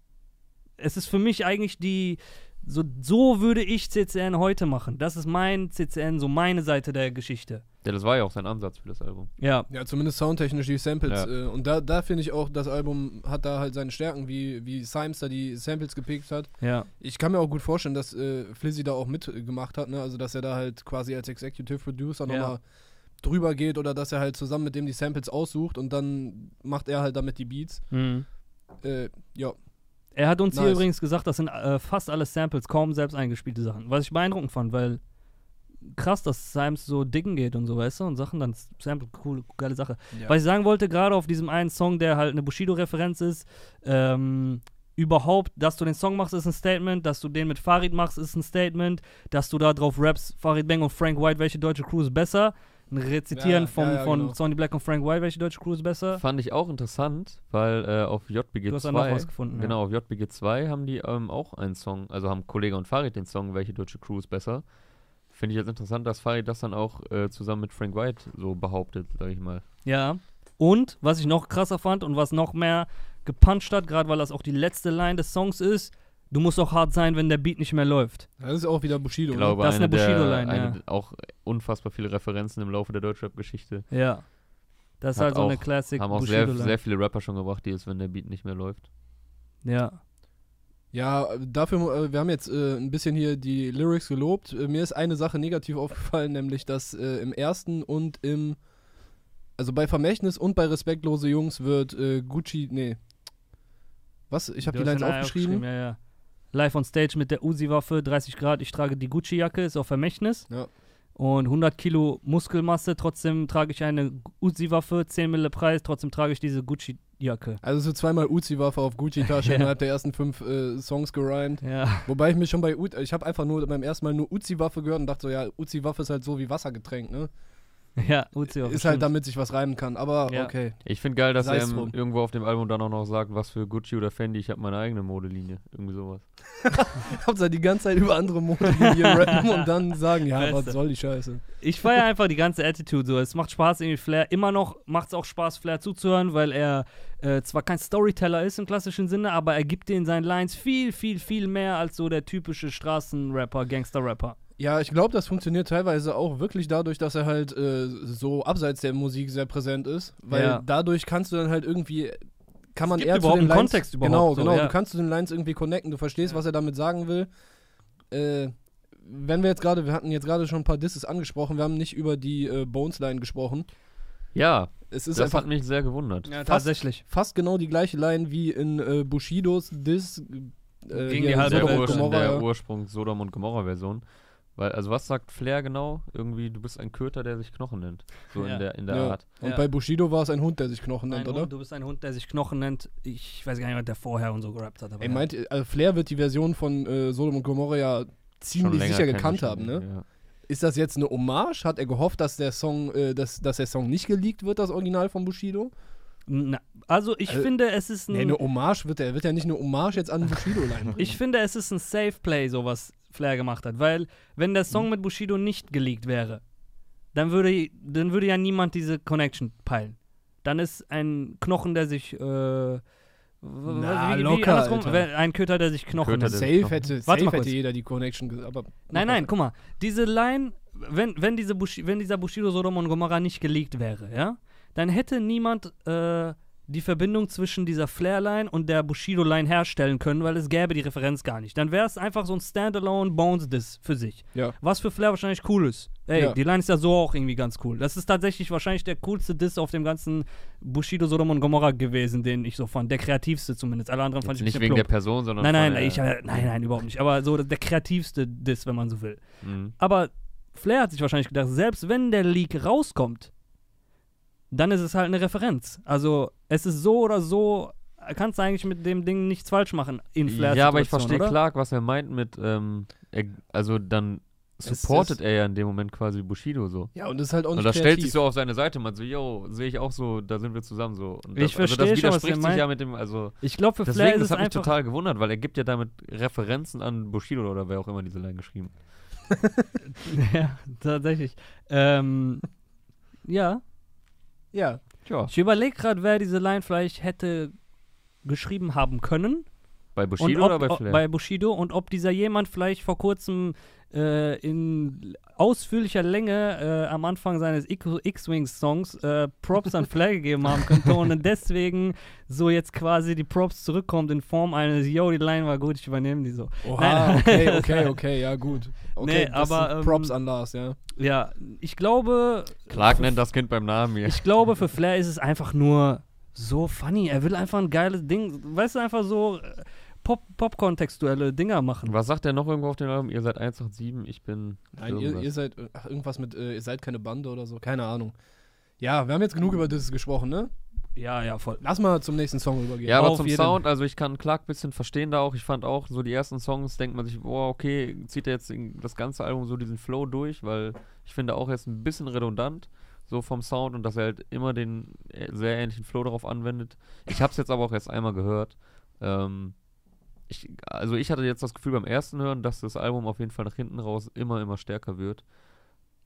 Es ist für mich eigentlich die, so, so würde ich CCN heute machen. Das ist mein CCN, so meine Seite der Geschichte. ja, das war ja auch sein Ansatz für das Album. Ja, Ja, zumindest soundtechnisch die Samples. Ja. Äh, und da, da finde ich auch, das Album hat da halt seine Stärken, wie, wie Symes da die Samples gepickt hat. ja, Ich kann mir auch gut vorstellen, dass äh, Flizzy da auch mitgemacht hat, ne? Also dass er da halt quasi als Executive Producer Ja. nochmal drüber geht oder dass er halt zusammen mit dem die Samples aussucht und dann macht er halt damit die Beats. mhm. Äh, ja. Er hat uns hier Nice. übrigens gesagt, das sind äh, fast alle Samples, kaum selbst eingespielte Sachen. Was ich beeindruckend fand, weil krass, dass Symes so dicken geht und so, weißt du, und Sachen dann Sample, cool, geile Sache. Was ich sagen wollte, gerade auf diesem einen Song, der halt eine Bushido-Referenz ist, ähm, überhaupt, dass du den Song machst, ist ein Statement, dass du den mit Farid machst, ist ein Statement, dass du da drauf rappst, Farid Bang und Frank White, welche deutsche Crew ist besser, ein Rezitieren Ja, vom, ja, ja, von genau. Sonny Black und Frank White, welche deutsche Crew ist besser. Fand ich auch interessant, weil äh, auf JBG Du hast 2, da noch was gefunden, ja. genau, auf JBG 2 haben die ähm, auch einen Song, also haben Kollege und Farid den Song, welche deutsche Crew ist besser. Finde ich jetzt interessant, dass Farid das dann auch äh, zusammen mit Frank White so behauptet, sag ich mal. Ja. Und was ich noch krasser fand und was noch mehr gepuncht hat, gerade weil das auch die letzte Line des Songs ist, du musst auch hart sein, wenn der Beat nicht mehr läuft. Das ist auch wieder Bushido. Ich ne? glaube, Das ist eine eine Bushido-Line, eine, ja. auch unfassbar viele Referenzen im Laufe der Deutschrap-Geschichte. Ja. Das ist halt so eine auch- Classic Haben auch sehr, sehr viele Rapper schon gebracht, die es, wenn der Beat nicht mehr läuft. Ja. Ja, dafür, äh, wir haben jetzt äh, ein bisschen hier die Lyrics gelobt. Äh, mir ist eine Sache negativ aufgefallen, nämlich dass äh, im ersten und im, also bei Vermächtnis und bei Respektlose Jungs wird äh, Gucci, nee. Was? Ich habe die Lines den aufgeschrieben. Ja, ja. Live on Stage mit der Uzi-Waffe, 30 Grad, ich trage die Gucci-Jacke, ist auf Vermächtnis. Ja. Und 100 Kilo Muskelmasse, trotzdem trage ich eine Uzi-Waffe, 10 Mille Preis, trotzdem trage ich diese Gucci-Jacke. Also so zweimal Uzi-Waffe auf Gucci-Tasche Ja. innerhalb der ersten fünf äh, Songs gerimt. Ja. Wobei ich mich schon bei Uzi, ich habe einfach nur beim ersten Mal nur Uzi-Waffe gehört und dachte so, ja, Uzi-Waffe ist halt so wie Wassergetränk, ne? Ja, Uzi-Waffe. ist halt damit sich was reimen kann, aber Ja. okay. Ich finde geil, dass er Sei's im, drum. irgendwo auf dem Album dann auch noch sagt, was für Gucci oder Fendi, ich habe meine eigene Modelinie. Irgendwie sowas. Hauptsache die ganze Zeit über andere Modelinien rappen und dann sagen, ja, was Beste. soll die Scheiße. Ich feiere einfach die ganze Attitude so. Es macht Spaß, irgendwie Flair. Immer noch macht es auch Spaß, Flair zuzuhören, weil er äh, zwar kein Storyteller ist im klassischen Sinne, aber er gibt dir in seinen Lines viel, viel, viel mehr als so der typische Straßenrapper, Gangster-Rapper. Ja, ich glaube, das funktioniert teilweise auch wirklich dadurch, dass er halt äh, so abseits der Musik sehr präsent ist, weil Ja. dadurch kannst du dann halt irgendwie kann man gibt eher zu überhaupt den einen Lines, Kontext überhaupt Genau, so, genau, ja. du kannst zu den Lines irgendwie connecten, du verstehst, Ja. was er damit sagen will. Äh, wenn wir jetzt gerade, wir hatten jetzt gerade schon ein paar Disses angesprochen, wir haben nicht über die äh, Bones Line gesprochen. Ja, Es ist das einfach hat mich sehr gewundert. Ja, Fast- tatsächlich. fast genau die gleiche Line wie in äh, Bushidos Diss äh, Gegen hier die halbe der, Sodom und Welt. Ursprung, der. Ursprung Sodom und Gomorra-Version. Weil, also was sagt Flair genau? Irgendwie, du bist ein Köter, der sich Knochen nennt. So Ja. in der, in der Ja. Art. Und Ja. bei Bushido war es ein Hund, der sich Knochen Ein nennt, oder? Hund, du bist ein Hund, der sich Knochen nennt. Ich weiß gar nicht, was der vorher und so gerappt hat. Aber Ey, meint, also Flair wird die Version von äh, Sodom und Gomorra ja ziemlich sicher gekannt haben, ne? Ja. Ist das jetzt eine Hommage? Hat er gehofft, dass der Song, äh, dass, dass der Song nicht geleakt wird, das Original von Bushido? Na, also ich Also- finde, es ist ein. Nee, eine Hommage wird er, wird ja nicht eine Hommage jetzt an Bushido line Ich finde, es ist ein Safe Play, so was Flair gemacht hat. Weil, wenn der Mhm. Song mit Bushido nicht geleakt wäre, dann würde, dann würde ja niemand diese Connection peilen. Dann ist ein Knochen, der sich, äh, Na, wie, locker, wenn- ein Köter, der sich Knochen Köter, Safe Knochen. hätte, Warte safe mal hätte jeder die Connection, aber Nein, nein, guck mal. Diese Line, wenn, wenn, diese Bushi, wenn dieser Bushido Sodom und Gomorra nicht geleakt wäre, ja, dann hätte niemand äh, die Verbindung zwischen dieser Flair-Line und der Bushido-Line herstellen können, weil es gäbe die Referenz gar nicht. Dann wäre es einfach so ein Standalone Bones-Diss für sich. Ja. Was für Flair wahrscheinlich cool ist. Ey, Ja. die Line ist ja so auch irgendwie ganz cool. Das ist tatsächlich wahrscheinlich der coolste Diss auf dem ganzen Bushido Sodom und Gomorra gewesen, den ich so fand. Der kreativste zumindest. Alle anderen fand Jetzt ich ein nicht wegen der plump. Person, sondern Nein, nein, der, ich, äh, nein, nein, überhaupt nicht. Aber so der kreativste Diss, wenn man so will. Mhm. Aber Flair hat sich wahrscheinlich gedacht, selbst wenn der Leak rauskommt, dann ist es halt eine Referenz. Also es ist so oder so, kannst du eigentlich mit dem Ding nichts falsch machen in Flair. Ja, aber ich verstehe oder? Clark, was er meint mit, ähm, er, also dann supportet ist- er ja in dem Moment quasi Bushido so. Ja, und das ist halt auch Und nicht das stellt sich so auf seine Seite, man so, yo, sehe ich auch so, da sind wir zusammen so. Und Ich das, also verstehe das schon, was er widerspricht sich meint. ja mit dem, also Ich glaube, für Flair deswegen, ist das hat mich einfach. total gewundert, weil er gibt ja damit Referenzen an Bushido oder wer auch immer diese Line geschrieben. ja, tatsächlich. Ähm, ja, Ja. Tja, ich überlege gerade, wer diese Line vielleicht hätte geschrieben haben können. Bei Bushido ob, oder bei Flair? bei Bushido und ob dieser jemand vielleicht vor kurzem äh, in ausführlicher Länge äh, am Anfang seines X-Wings-Songs äh, Props an Flair gegeben haben könnte und deswegen so jetzt quasi die Props zurückkommt in Form eines Yo, die Line war gut, ich übernehme die so. Oha, Nein. okay, okay, okay, ja gut. Okay, Nee, das aber, sind ähm, Props an Lars, ja. Ja, ich glaube, Clark nennt das Kind beim Namen hier. ich glaube für Flair ist es einfach nur so funny. Er will einfach ein geiles Ding, weißt du, einfach so äh, Pop Popcorn-textuelle Dinger machen. Was sagt er noch irgendwo auf dem Album? Ihr seid 187, ich bin. Nein, ihr, irgendwas. ihr seid ach, irgendwas mit, äh, ihr seid keine Bande oder so, keine Ahnung. Ja, wir haben jetzt genug über das gesprochen, ne? Ja, ja, voll. Lass mal zum nächsten Song rübergehen. Ja, aber Auf zum jeden- Sound, also ich kann Clark ein bisschen verstehen da auch. Ich fand auch so die ersten Songs, denkt man sich, boah, okay, zieht er jetzt in- das ganze Album so diesen Flow durch, weil ich finde auch jetzt ein bisschen redundant, so vom Sound und dass er halt immer den äh, sehr ähnlichen Flow darauf anwendet. Ich habe es jetzt aber auch erst einmal gehört. Ähm, ich, also ich hatte jetzt das Gefühl beim ersten Hören, dass das Album auf jeden Fall nach hinten raus immer, immer stärker wird.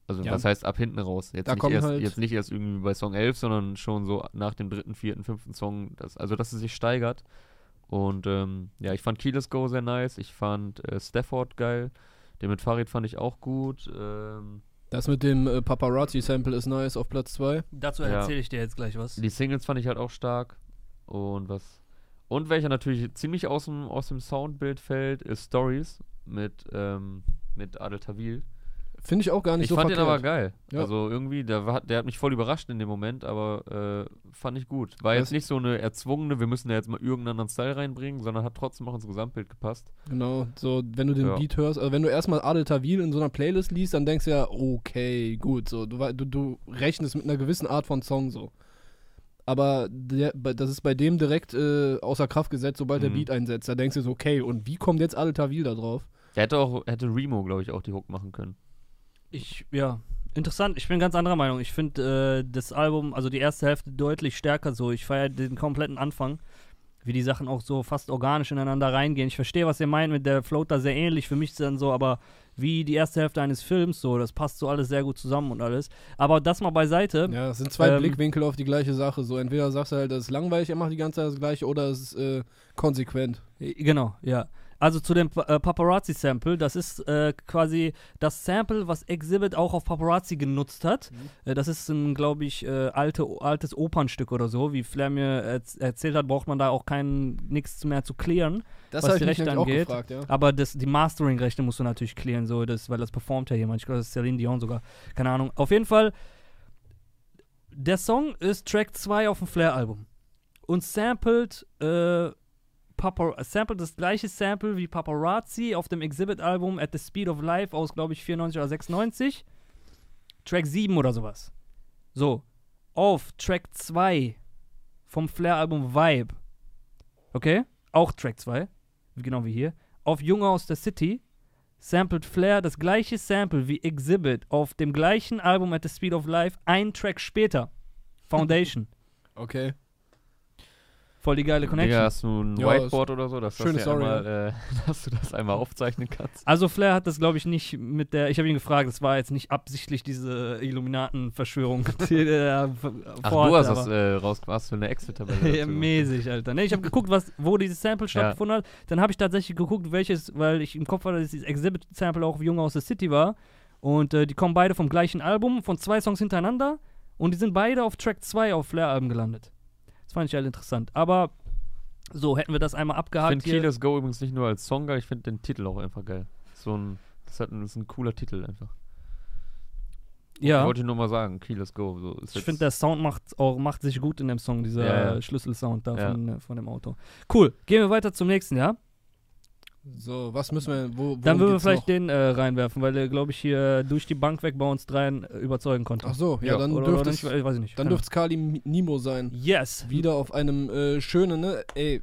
Also Ja. was heißt ab hinten raus? Jetzt, Da nicht erst, halt- jetzt nicht erst irgendwie bei Song 11, sondern schon so nach dem dritten, vierten, fünften Song. Das, also dass es sich steigert. Und ähm, ja, ich fand Keyless Go sehr nice. Ich fand äh, Stafford geil. Den mit Farid fand ich auch gut. Ähm, Das mit dem äh, Paparazzi-Sample ist nice auf Platz 2. Dazu Ja. erzähle ich dir jetzt gleich was. die Singles fand ich halt auch stark. Und was. Und welcher natürlich ziemlich aus dem, aus dem Soundbild fällt, ist Stories mit, ähm, mit Adel Tawil. Finde ich auch gar nicht Ich so fand den verkehrt. aber geil. Ja. Also irgendwie, der, war, der hat mich voll überrascht in dem Moment, aber äh, fand ich gut. War Das- jetzt nicht so eine erzwungene, wir müssen da jetzt mal irgendeinen anderen Style reinbringen, sondern hat trotzdem auch ins Gesamtbild gepasst. Genau, so wenn du den Ja. Beat hörst, also wenn du erstmal Adel Tawil in so einer Playlist liest, dann denkst du ja, okay, gut, so du, du, du rechnest mit einer gewissen Art von Song so. Aber der, bei- das ist bei dem direkt äh, außer Kraft gesetzt, sobald der Mhm. Beat einsetzt. Da denkst du so, okay, und wie kommt jetzt Adel Tawil da drauf? Der hätte auch, hätte Remo, glaube ich, auch die Hook machen können. Ich, ja, interessant. Ich bin ganz anderer Meinung. Ich finde äh, das Album, also die erste Hälfte deutlich stärker so. Ich feiere den kompletten Anfang, wie die Sachen auch so fast organisch ineinander reingehen. Ich verstehe, was ihr meint mit der Floater sehr ähnlich. Für mich ist dann so, aber wie die erste Hälfte eines Films so, das passt so alles sehr gut zusammen und alles. Aber das mal beiseite. Ja, das sind zwei Ähm, Blickwinkel auf die gleiche Sache. So, entweder sagst du halt, das ist langweilig, er macht die ganze Zeit das gleiche, oder es ist äh, konsequent. Genau, ja. Also zu dem äh, Paparazzi-Sample, das ist äh, quasi das Sample, was Exhibit auch auf Paparazzi genutzt hat. Äh, das ist ein, glaube ich, äh, alte, altes Opernstück oder so. Wie Flair mir erz erzählt hat, braucht man da auch kein nichts mehr zu klären. Das Was die Rechte angeht. gefragt, ja. Aber das, die Mastering-Rechte musst du natürlich klären, so, das, weil das performt ja jemand. Ich glaube, das ist Celine Dion sogar. Keine Ahnung. Auf jeden Fall, der Song ist Track 2 auf dem Flair-Album. Und sampled, äh, Papa, sampled das gleiche Sample wie Paparazzi auf dem Exhibit-Album At the Speed of Life aus, glaube ich, 94 oder 96. Track 7 oder sowas. So. Auf Track 2 vom Flair-Album Vibe. Okay? Auch Track 2. Genau wie hier. Auf Junge aus der City sampled Flair das gleiche Sample wie Exhibit auf dem gleichen Album At the Speed of Life, ein Track später. Foundation. Okay. Voll die geile Connection. Digga, hast du ein Ja, Whiteboard oder so, dass, das Story, einmal, äh, dass du das einmal aufzeichnen kannst? Also Flair hat das, glaube ich, nicht mit der. Ich habe ihn gefragt, es war jetzt nicht absichtlich diese Illuminaten-Verschwörung, die er v- Ach, du hast das äh, raus, hast du eine Excel-Tabelle Ja, mäßig, Alter. Ne, ich habe geguckt, was, wo dieses Sample stattgefunden hat. Dann habe ich tatsächlich geguckt, welches, weil ich im Kopf hatte, dass dieses Exhibit-Sample auch Junge aus the City war. Und äh, die kommen beide vom gleichen Album, von zwei Songs hintereinander. Und die sind beide auf Track 2 auf Flair-Alben gelandet. Fand ich halt interessant. Aber so, hätten wir das einmal Ich abgehakt finde hier. Keyless Go übrigens nicht nur als Song geil, ich finde den Titel auch einfach geil. So ein, das, hat ein, das ist ein cooler Titel einfach. Ja, Wollte ich nur mal sagen, Keyless Go. So ich finde, der Sound macht, auch, macht sich gut in dem Song, dieser Ja, ja. Schlüsselsound da Ja. von, äh, von dem Auto. Cool, gehen wir weiter zum nächsten, ja? So, was müssen wir, wo, Dann würden wir vielleicht noch? den äh, reinwerfen, weil der, glaube ich, hier durch die Bank weg bei uns dreien äh, überzeugen konnte. Ach so, ja, Ja, dann oder, dürfte oder es, nicht, weiß ich nicht. dann dürfte es Kali Nimo sein. Yes. Wieder auf einem äh, schönen, ne, ey,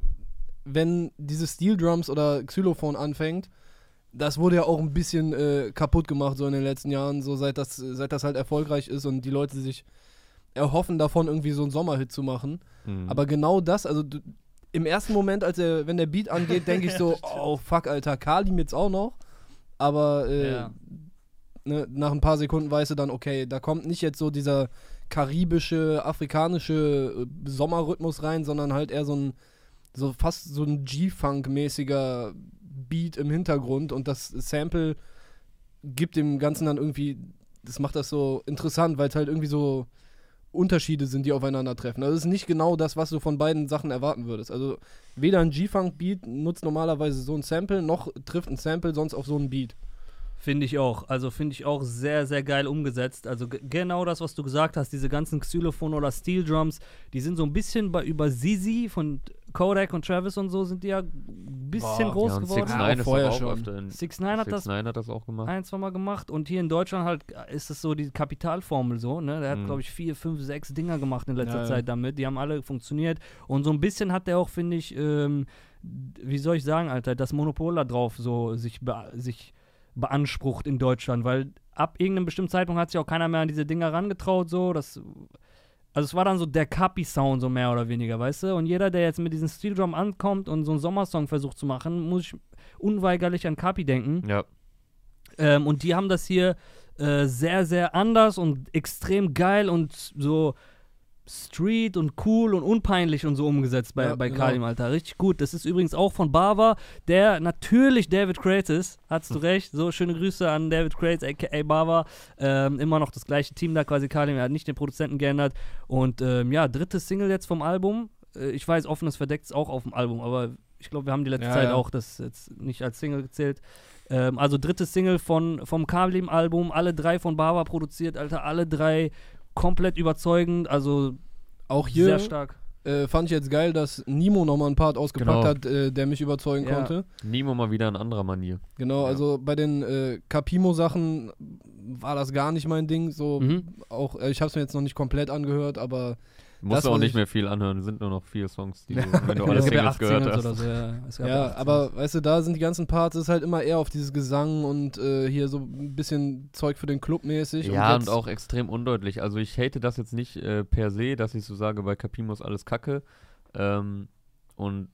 wenn diese Steel Drums oder Xylophon anfängt, das wurde ja auch ein bisschen äh, kaputt gemacht so in den letzten Jahren, so seit das, seit das halt erfolgreich ist und die Leute sich erhoffen davon irgendwie so einen Sommerhit zu machen. Mhm. Aber genau das, also du, im ersten Moment, als er, wenn der Beat angeht, denke ich so, oh fuck, Alter, Kalim jetzt auch noch. Aber äh, Ja. ne, nach ein paar Sekunden weißt du dann, okay, da kommt nicht jetzt so dieser karibische, afrikanische äh, Sommerrhythmus rein, sondern halt eher so ein, so fast so ein G-Funk-mäßiger Beat im Hintergrund und das Sample gibt dem Ganzen dann irgendwie, das macht das so interessant, weil es halt irgendwie so Unterschiede sind, die aufeinandertreffen. Also es ist nicht genau das, was du von beiden Sachen erwarten würdest. Also weder ein G-Funk-Beat nutzt normalerweise so ein Sample, noch trifft ein Sample sonst auf so einen Beat. Finde ich auch. Also finde ich auch sehr, sehr geil umgesetzt. Also genau das, was du gesagt hast, diese ganzen Xylophone oder Steel Drums, die sind so ein bisschen bei, über Zizi von Kodak und Travis und so sind die ja ein bisschen Boah, groß ja, geworden. 6 Ja, 9 auch ist vorher schon. 6 9 hat das 6ix9ine hat das auch gemacht. ein, zwei Mal gemacht und hier in Deutschland halt ist es so die Kapitalformel so, ne? Der hat, Mhm. glaube ich, vier, fünf, sechs Dinger gemacht in letzter Ja, ja. Zeit damit. Die haben alle funktioniert. Und so ein bisschen hat der auch, finde ich, ähm, wie soll ich sagen, Alter, das Monopol da drauf so sich, be sich beansprucht in Deutschland, weil ab irgendeinem bestimmten Zeitpunkt hat sich auch keiner mehr an diese Dinger rangetraut, so, das also es war dann so der Cappy-Sound so mehr oder weniger, weißt du? Und jeder, der jetzt mit diesem Steel Drum ankommt und so einen Sommersong versucht zu machen, muss ich unweigerlich an Cappy denken. Ja, Ähm, und die haben das hier äh, sehr, sehr anders und extrem geil und so street und cool und unpeinlich und so umgesetzt bei, Ja, bei genau. Kalim, Alter. Richtig gut. Das ist übrigens auch von Bava, der natürlich David Crates ist. Hast du recht. So, schöne Grüße an David Crates, aka Bava. Ähm, immer noch das gleiche Team da quasi, Kalim. Er hat nicht den Produzenten geändert. Und ähm, ja, dritte Single jetzt vom Album. Äh, ich weiß, offenes Verdeckt ist auch auf dem Album, aber ich glaube, wir haben die letzte Ja, Zeit ja. auch das jetzt nicht als Single gezählt. Ähm, also dritte Single von, vom Kalim-Album, alle drei von Bava produziert, Alter, alle drei komplett überzeugend, also Auch hier sehr stark. äh, fand ich jetzt geil, dass Nimo nochmal einen Part ausgepackt Genau. hat, äh, der mich überzeugen Ja. konnte. Nemo mal wieder in anderer Manier. Genau, Ja. also bei den äh, Capimo-Sachen war das gar nicht mein Ding. So Mhm. auch, äh, ich habe es mir jetzt noch nicht komplett angehört, aber Du auch nicht ich- mehr viel anhören, sind nur noch vier Songs, die du, Ja. wenn du Ja, alle es ja Singles gehört Singles hast. oder so, ja. Es gab ja, aber weißt du, da sind die ganzen Parts, ist halt immer eher auf dieses Gesang und äh, hier so ein bisschen Zeug für den Club mäßig. Ja, und, jetzt- auch extrem undeutlich. Also ich hate das jetzt nicht äh, per se, dass ich so sage, bei Capimo ist alles Kacke. Ähm, und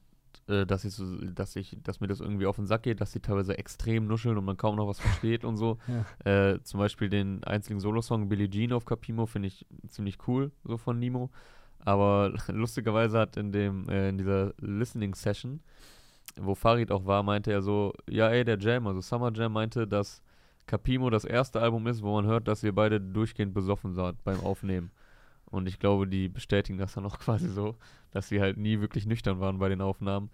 äh, dass ich so, dass ich, dass mir das irgendwie auf den Sack geht, dass sie teilweise extrem nuscheln und man kaum noch was versteht und so. Äh, zum Beispiel den einzigen Solosong Billie Jean auf Capimo finde ich ziemlich cool, so von Nemo. Aber lustigerweise hat in dem, äh, in dieser Listening Session, wo Farid auch war, meinte er so, ja ey, der Jam, also Summer Jam meinte, dass Capimo das erste Album ist, wo man hört, dass ihr beide durchgehend besoffen seid beim Aufnehmen. Und ich glaube, die bestätigen das dann auch quasi so, dass sie halt nie wirklich nüchtern waren bei den Aufnahmen.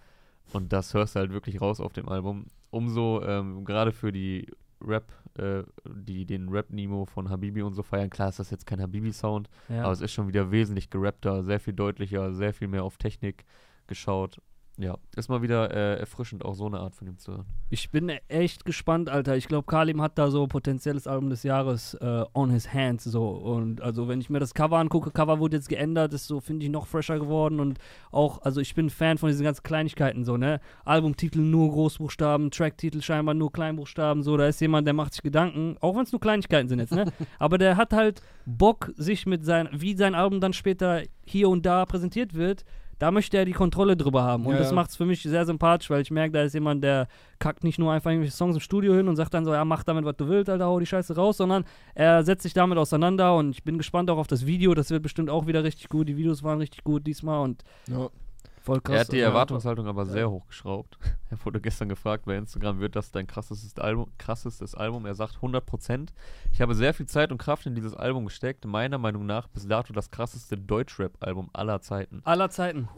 Und das hörst du halt wirklich raus auf dem Album. Umso, ähm, gerade für die Rap, äh, die den Rap-Nemo von Habibi und so feiern, klar ist das jetzt kein Habibi-Sound, Ja. aber es ist schon wieder wesentlich gerappter, sehr viel deutlicher, sehr viel mehr auf Technik geschaut. Ja, ist mal wieder äh, erfrischend, auch so eine Art von ihm zu hören. Ich bin echt gespannt, Alter. Ich glaube, Kalim hat da so potenzielles Album des Jahres äh, on his hands so und also wenn ich mir das Cover angucke, Cover wurde jetzt geändert, ist so finde ich noch fresher geworden und auch also ich bin Fan von diesen ganzen Kleinigkeiten so, ne? Albumtitel nur Großbuchstaben, Tracktitel scheinbar nur Kleinbuchstaben, so, da ist jemand, der macht sich Gedanken, auch wenn es nur Kleinigkeiten sind jetzt, ne? Aber der hat halt Bock sich mit sein wie sein Album dann später hier und da präsentiert wird, da möchte er die Kontrolle drüber haben. Und Ja, das ja. macht es für mich sehr sympathisch, weil ich merke, da ist jemand, der kackt nicht nur einfach irgendwelche Songs im Studio hin und sagt dann so, ja, mach damit, was du willst, Alter, hau die Scheiße raus, sondern er setzt sich damit auseinander und ich bin gespannt auch auf das Video. Das wird bestimmt auch wieder richtig gut. Die Videos waren richtig gut diesmal und Ja. Voll krass. Er hat die Erwartungshaltung aber sehr hochgeschraubt. Er wurde gestern gefragt bei Instagram, wird das dein krassestes Album? Krassestes Album? Er sagt 100%. Ich habe sehr viel Zeit und Kraft in dieses Album gesteckt. Meiner Meinung nach bis dato das krasseste Deutschrap-Album aller Zeiten. Aller Zeiten.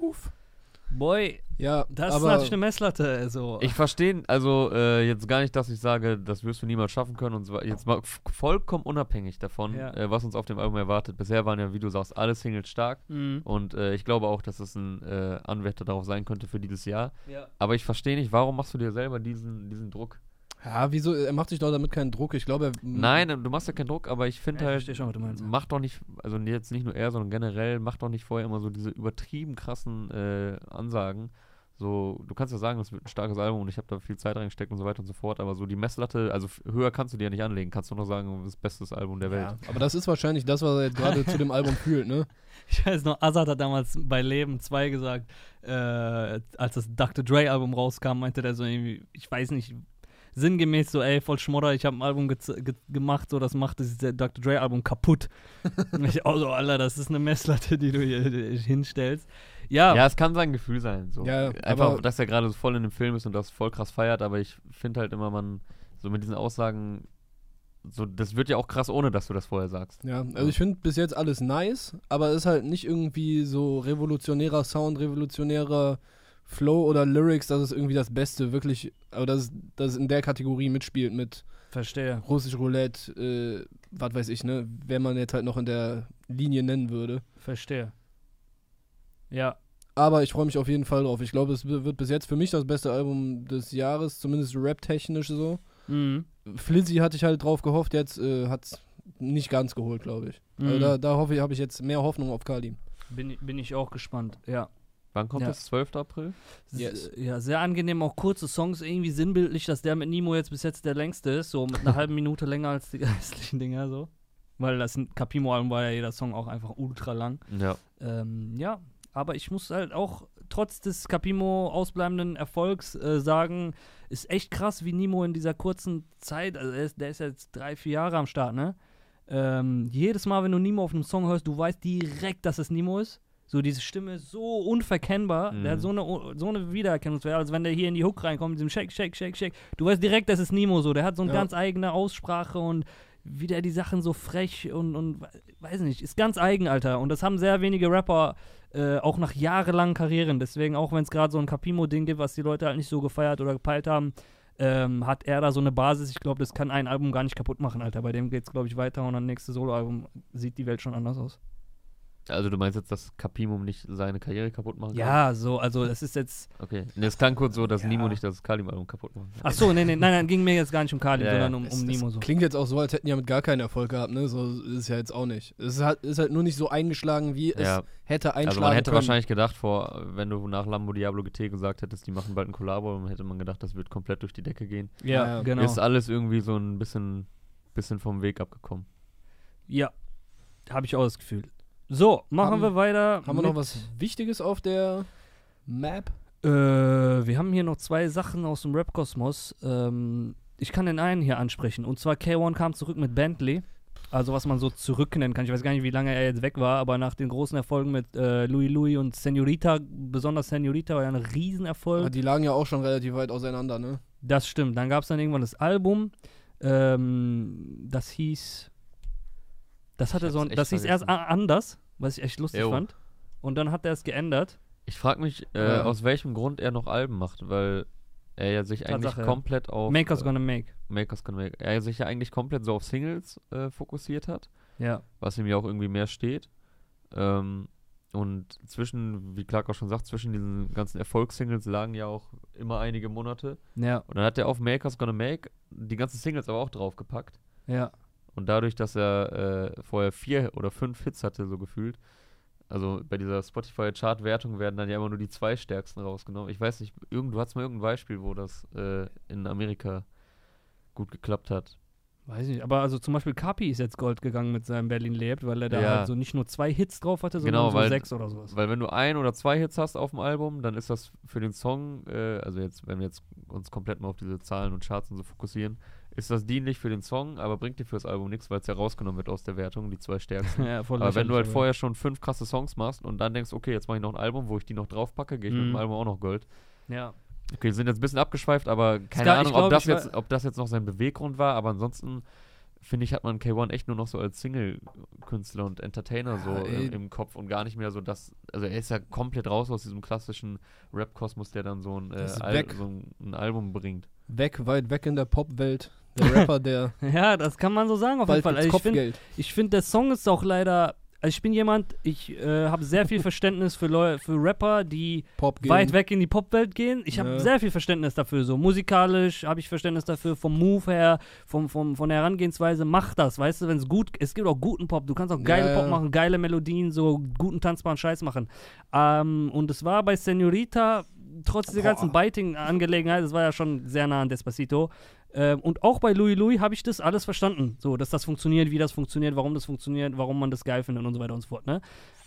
Boy, Ja, das ist natürlich eine Messlatte. Also. Ich verstehe, also äh, jetzt gar nicht, dass ich sage, das wirst du niemals schaffen können und weiter. Jetzt mal vollkommen unabhängig davon, Ja. äh, was uns auf dem Album erwartet. Bisher waren ja, wie du sagst, alle Singles stark Mhm. und äh, ich glaube auch, dass es ein äh, Anwärter darauf sein könnte für dieses Jahr. Ja. Aber ich verstehe nicht, warum machst du dir selber diesen, diesen Druck? Ja, wieso? Er macht sich doch damit keinen Druck. Ich glaube, er. Nein, du machst ja keinen Druck, aber ich finde Ja, ich halt, verstehe schon, was du meinst. mach doch nicht, also jetzt nicht nur er, sondern generell, mach doch nicht vorher immer so diese übertrieben krassen äh, Ansagen. So, du kannst ja sagen, das wird ein starkes Album und ich habe da viel Zeit reingesteckt und so weiter und so fort, aber so die Messlatte, also höher kannst du dir ja nicht anlegen, kannst du nur sagen, das beste Album der Welt. Ja, aber das ist wahrscheinlich das, was er jetzt gerade zu dem Album fühlt, ne? Ich weiß noch, Azad hat damals bei Leben 2 gesagt, äh, als das Dr. Dre Album rauskam, meinte der so irgendwie, ich weiß nicht, sinngemäß so, ey, voll Schmodder, ich habe ein Album gez- ge gemacht, so das macht das Dr. Dre Album kaputt. Und ich auch so, Alter, das ist eine Messlatte, die du hier äh, hinstellst. Ja, Ja, es kann sein Gefühl sein. So. Ja, Einfach, dass er gerade so voll in dem Film ist und das voll krass feiert, aber ich finde halt immer, man, so mit diesen Aussagen, so, das wird ja auch krass, ohne dass du das vorher sagst. Ja, also ich finde bis jetzt alles nice, aber es ist halt nicht irgendwie so revolutionärer Sound, revolutionärer Flow oder Lyrics, dass es irgendwie das Beste wirklich, aber dass es in der Kategorie mitspielt mit verstehe. Russisch Roulette, äh, was weiß ich, ne, wer man jetzt halt noch in der Linie nennen würde. Verstehe. Ja, Aber ich freue mich auf jeden Fall drauf. Ich glaube, es wi- wird bis jetzt für mich das beste Album des Jahres, zumindest rap-technisch so. mhm. Flizzy hatte ich halt drauf gehofft, jetzt äh, hat es nicht ganz geholt, glaube ich. Also Mhm. da, da hoffe ich, habe ich jetzt mehr Hoffnung auf Kalim. bin, bin ich auch gespannt, ja. Wann kommt Ja. das? 12. April? Yes. Ja, sehr angenehm, auch kurze Songs, irgendwie sinnbildlich, dass der mit Nimo jetzt bis jetzt der längste ist, so mit einer halben Minute länger als die restlichen Dinger so. Weil das Capimo-Album war ja jeder Song auch einfach ultra lang. Ja. Ähm, ja, aber ich muss halt auch trotz des Capimo ausbleibenden Erfolgs äh, sagen, ist echt krass, wie Nimo in dieser kurzen Zeit, also er ist, der ist jetzt drei, vier Jahre am Start, ne? Ähm, jedes Mal, wenn du Nimo auf einem Song hörst, du weißt direkt, dass es Nimo ist. So, diese Stimme ist so unverkennbar. Der hat Mhm. so eine, so eine Wiedererkennungswert, als wenn der hier in die Hook reinkommt, mit diesem Shake, Shake, Shake, Shake. Du weißt direkt, das ist Nimo so. Der hat so eine Ja. ganz eigene Aussprache und wie der die Sachen so frech und, und we- weiß nicht, ist ganz eigen, Alter. Und das haben sehr wenige Rapper äh, auch nach jahrelangen Karrieren. Deswegen, auch wenn es gerade so ein Capimo-Ding gibt, was die Leute halt nicht so gefeiert oder gepeilt haben, ähm, hat er da so eine Basis. Ich glaube, das kann ein Album gar nicht kaputt machen, Alter. Bei dem geht's, glaube ich, weiter und dann nächste Soloalbum sieht die Welt schon anders aus. Also du meinst jetzt, dass Capimum nicht seine Karriere kaputt machen kann? Ja, so, also das ist jetzt. Okay. Nee, es klang kurz so, dass Ja. Nimo nicht das Kalim-Album kaputt macht. Ach so, nee, nee, nein, nein, ging mir jetzt gar nicht um Kali, Ja, sondern um, Es- um es Nimo so. Klingt jetzt auch so, als hätten die damit gar keinen Erfolg gehabt, ne? So ist es ja jetzt auch nicht. Es ist halt, ist halt nur nicht so eingeschlagen, wie Ja. es hätte einschlagen Also man hätte können. wahrscheinlich gedacht, vor, wenn du nach Lambo Diablo GT gesagt hättest, die machen bald ein Kollabo, dann hätte man gedacht, das wird komplett durch die Decke gehen. Ja, Ja, genau. Ist alles irgendwie so ein bisschen, bisschen vom Weg abgekommen. Ja, habe ich auch das Gefühl. So, machen Haben- wir weiter. Haben wir noch was Wichtiges auf der Map? Äh, wir haben hier noch zwei Sachen aus dem Rap-Kosmos. Ähm, ich kann den einen hier ansprechen. Und zwar K1 kam zurück mit Bentley. Also was man so zurück nennen kann. Ich weiß gar nicht, wie lange er jetzt weg war, aber nach den großen Erfolgen mit äh, Louis Louis und Senorita, besonders Senorita war ja ein Riesenerfolg. Ah, die lagen ja auch schon relativ weit auseinander, ne? Das stimmt. Dann gab es dann irgendwann das Album. Ähm, das hieß. Das hatte so ein, das hieß erst vergessen. anders, was ich echt lustig Jo. fand. Und dann hat er es geändert. Ich frage mich, äh, Ja. aus welchem Grund er noch Alben macht, weil er ja sich eigentlich Tatsache, ja. komplett auf Maker's äh, Gonna Make. Makers Gonna Make, er sich ja eigentlich komplett so auf Singles äh, fokussiert hat, Ja. was ihm ja auch irgendwie mehr steht. Ähm, und zwischen, wie Clark auch schon sagt, zwischen diesen ganzen Erfolgssingles lagen ja auch immer einige Monate. Ja. Und dann hat er auf Makers Gonna Make die ganzen Singles aber auch draufgepackt. Ja. Und dadurch, dass er äh, vorher vier oder fünf Hits hatte, so gefühlt, also bei dieser Spotify-Chart-Wertung werden dann ja immer nur die zwei stärksten rausgenommen. Ich weiß nicht, irgend, du hast mal irgendein Beispiel, wo das äh, in Amerika gut geklappt hat. Weiß nicht, aber also zum Beispiel Kapi ist jetzt Gold gegangen mit seinem Berlin lebt, weil er da Ja. halt so nicht nur zwei Hits drauf hatte, sondern Genau, so weil- sechs oder sowas. Weil wenn du ein oder zwei Hits hast auf dem Album, dann ist das für den Song, äh, also jetzt, wenn wir jetzt uns komplett mal auf diese Zahlen und Charts und so fokussieren, ist das dienlich für den Song, aber bringt dir fürs Album nichts, weil es ja rausgenommen wird aus der Wertung, die zwei stärksten. ja, voll aber wenn du halt vorher schon fünf krasse Songs machst und dann denkst, okay, jetzt mache ich noch ein Album, wo ich die noch draufpacke, gehe ich mit Mhm. dem Album auch noch Gold. Ja. Okay, sind jetzt ein bisschen abgeschweift, aber keine Ahnung, glaub, ob, das jetzt, ob das jetzt noch sein Beweggrund war, aber ansonsten finde ich, hat man K1 echt nur noch so als Single-Künstler und Entertainer so Ja, im, im Kopf und gar nicht mehr so das, also er ist ja komplett raus aus diesem klassischen Rap-Kosmos, der dann so ein, äh, Al so ein Album bringt. Weg, weit weg in der Popwelt. Der Rapper, der ja, das kann man so sagen auf jeden Fall. Also ich finde, find, der Song ist auch leider. Also ich bin jemand, ich äh, habe sehr viel Verständnis für, Leu für Rapper, die weit weg in die Popwelt gehen. Ich habe Ja. sehr viel Verständnis dafür. So musikalisch habe ich Verständnis dafür, vom Move her, vom, vom, von der Herangehensweise. Mach das, weißt du, wenn es gut, es gibt auch guten Pop. Du kannst auch geile Ja. Pop machen, geile Melodien, so guten tanzbaren Scheiß machen. Ähm, und es war bei Senorita, trotz dieser ganzen Biting-Angelegenheit, das war ja schon sehr nah an Despacito. Ähm, und auch bei Louis Louis habe ich das alles verstanden. So, dass das funktioniert, wie das funktioniert, warum das funktioniert, warum man das geil findet und so weiter und so fort. Ne?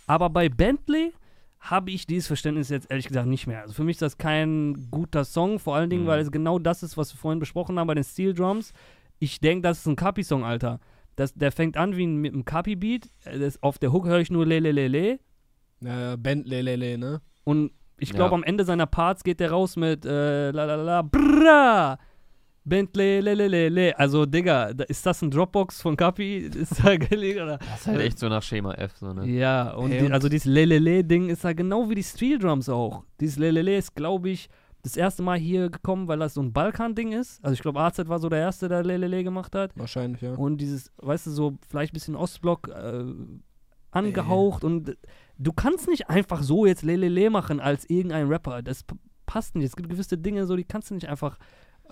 Aber bei Bentley habe ich dieses Verständnis jetzt ehrlich gesagt nicht mehr. Also für mich ist das kein guter Song, vor allen Dingen, Mhm. weil es genau das ist, was wir vorhin besprochen haben bei den Steel Drums. Ich denke, das ist ein Kapi-Song, Alter. Das, der fängt an wie ein, mit einem Kapi-Beat. Auf der Hook höre ich nur le le le le. Ja, Bentley, Lele, ne? Und ich Ja. glaube, am Ende seiner Parts geht der raus mit äh, la la la la bra. Bentley, le, le, le, le. Also, Digga, ist das ein Dropbox von Kapi? Ist da gelegt? Oder? Das ist halt echt so nach Schema F, so, ne? Ja, und, Ey, die, und- also dieses Lelele-Ding ist da genau wie die Steel Drums auch. Dieses Lelele ist, glaube ich, das erste Mal hier gekommen, weil das so ein Balkan-Ding ist. Also ich glaube, AZ war so der Erste, der Lelele gemacht hat. Wahrscheinlich, ja. Und dieses, weißt du, so vielleicht ein bisschen Ostblock äh, angehaucht. Und du kannst nicht einfach so jetzt Lelele machen als irgendein Rapper. Das passt nicht. Es gibt gewisse Dinge, so die kannst du nicht einfach.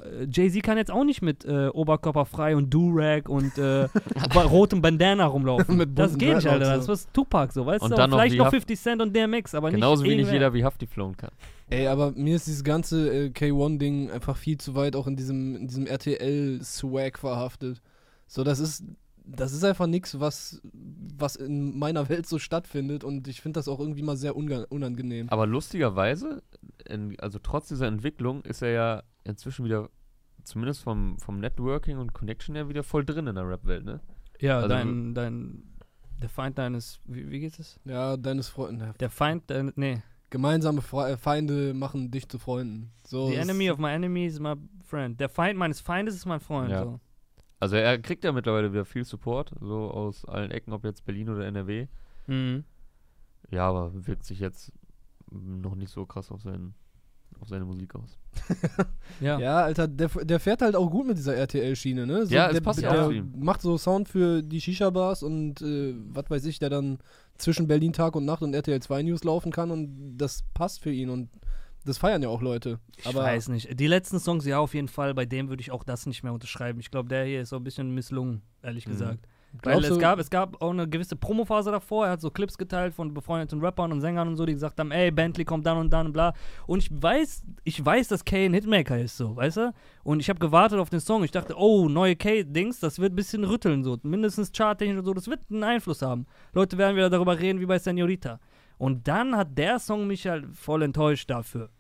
Äh, Jay-Z kann jetzt auch nicht mit äh, Oberkörper frei und Durag und äh, rotem Bandana rumlaufen. Mit das geht nicht, Alter. Das ist Tupac so, weißt Und du? dann noch vielleicht noch Haft- 50 Cent und DMX, aber Genauso nicht wie nicht jeder wie Hafti flown kann. Ey, aber mir ist dieses ganze äh, K1-Ding einfach viel zu weit auch in diesem, in diesem RTL-Swag verhaftet. So, das ist, das ist einfach nichts, was, was in meiner Welt so stattfindet und ich finde das auch irgendwie mal sehr unangenehm. Aber lustigerweise, in, also trotz dieser Entwicklung, ist er ja inzwischen wieder, zumindest vom, vom Networking und Connection her, wieder voll drin in der Rap-Welt, ne? Ja, Also dein, dein, der Feind deines, wie, wie geht es? Ja, deines Freundes. Der Feind, dein, nee. Gemeinsame Fre äh, Feinde machen dich zu Freunden. So, The enemy of my enemy is my friend. Der Feind meines Feindes ist mein Freund. Ja. So. Also er kriegt ja mittlerweile wieder viel Support, so aus allen Ecken, ob jetzt Berlin oder NRW. Mhm. Ja, aber wirkt sich jetzt noch nicht so krass auf, seinen, auf seine Musik aus. Ja. Ja, Alter, der, der fährt halt auch gut mit dieser RTL-Schiene, ne? So, Ja, es der, passt ja der auch ihm. macht so Sound für die Shisha-Bars und äh, was weiß ich, der dann zwischen Berlin Tag und Nacht und RTL 2 News laufen kann und das passt für ihn und das feiern ja auch Leute. Ich weiß nicht. Die letzten Songs, ja, auf jeden Fall. Bei dem würde ich auch das nicht mehr unterschreiben. Ich glaube, der hier ist so ein bisschen misslungen, ehrlich Mhm. gesagt. Weil es gab, es gab auch eine gewisse Promophase davor. Er hat so Clips geteilt von befreundeten Rappern und Sängern und so, die gesagt haben, ey, Bentley kommt dann und dann und bla. Und ich weiß, ich weiß, dass Kay ein Hitmaker ist, so, weißt du? Und ich habe gewartet auf den Song. Ich dachte, oh, neue Kay-Dings, das wird ein bisschen rütteln, so. Mindestens charttechnisch und so, das wird einen Einfluss haben. Leute werden wieder darüber reden, wie bei Senorita. Und dann hat der Song mich halt voll enttäuscht dafür.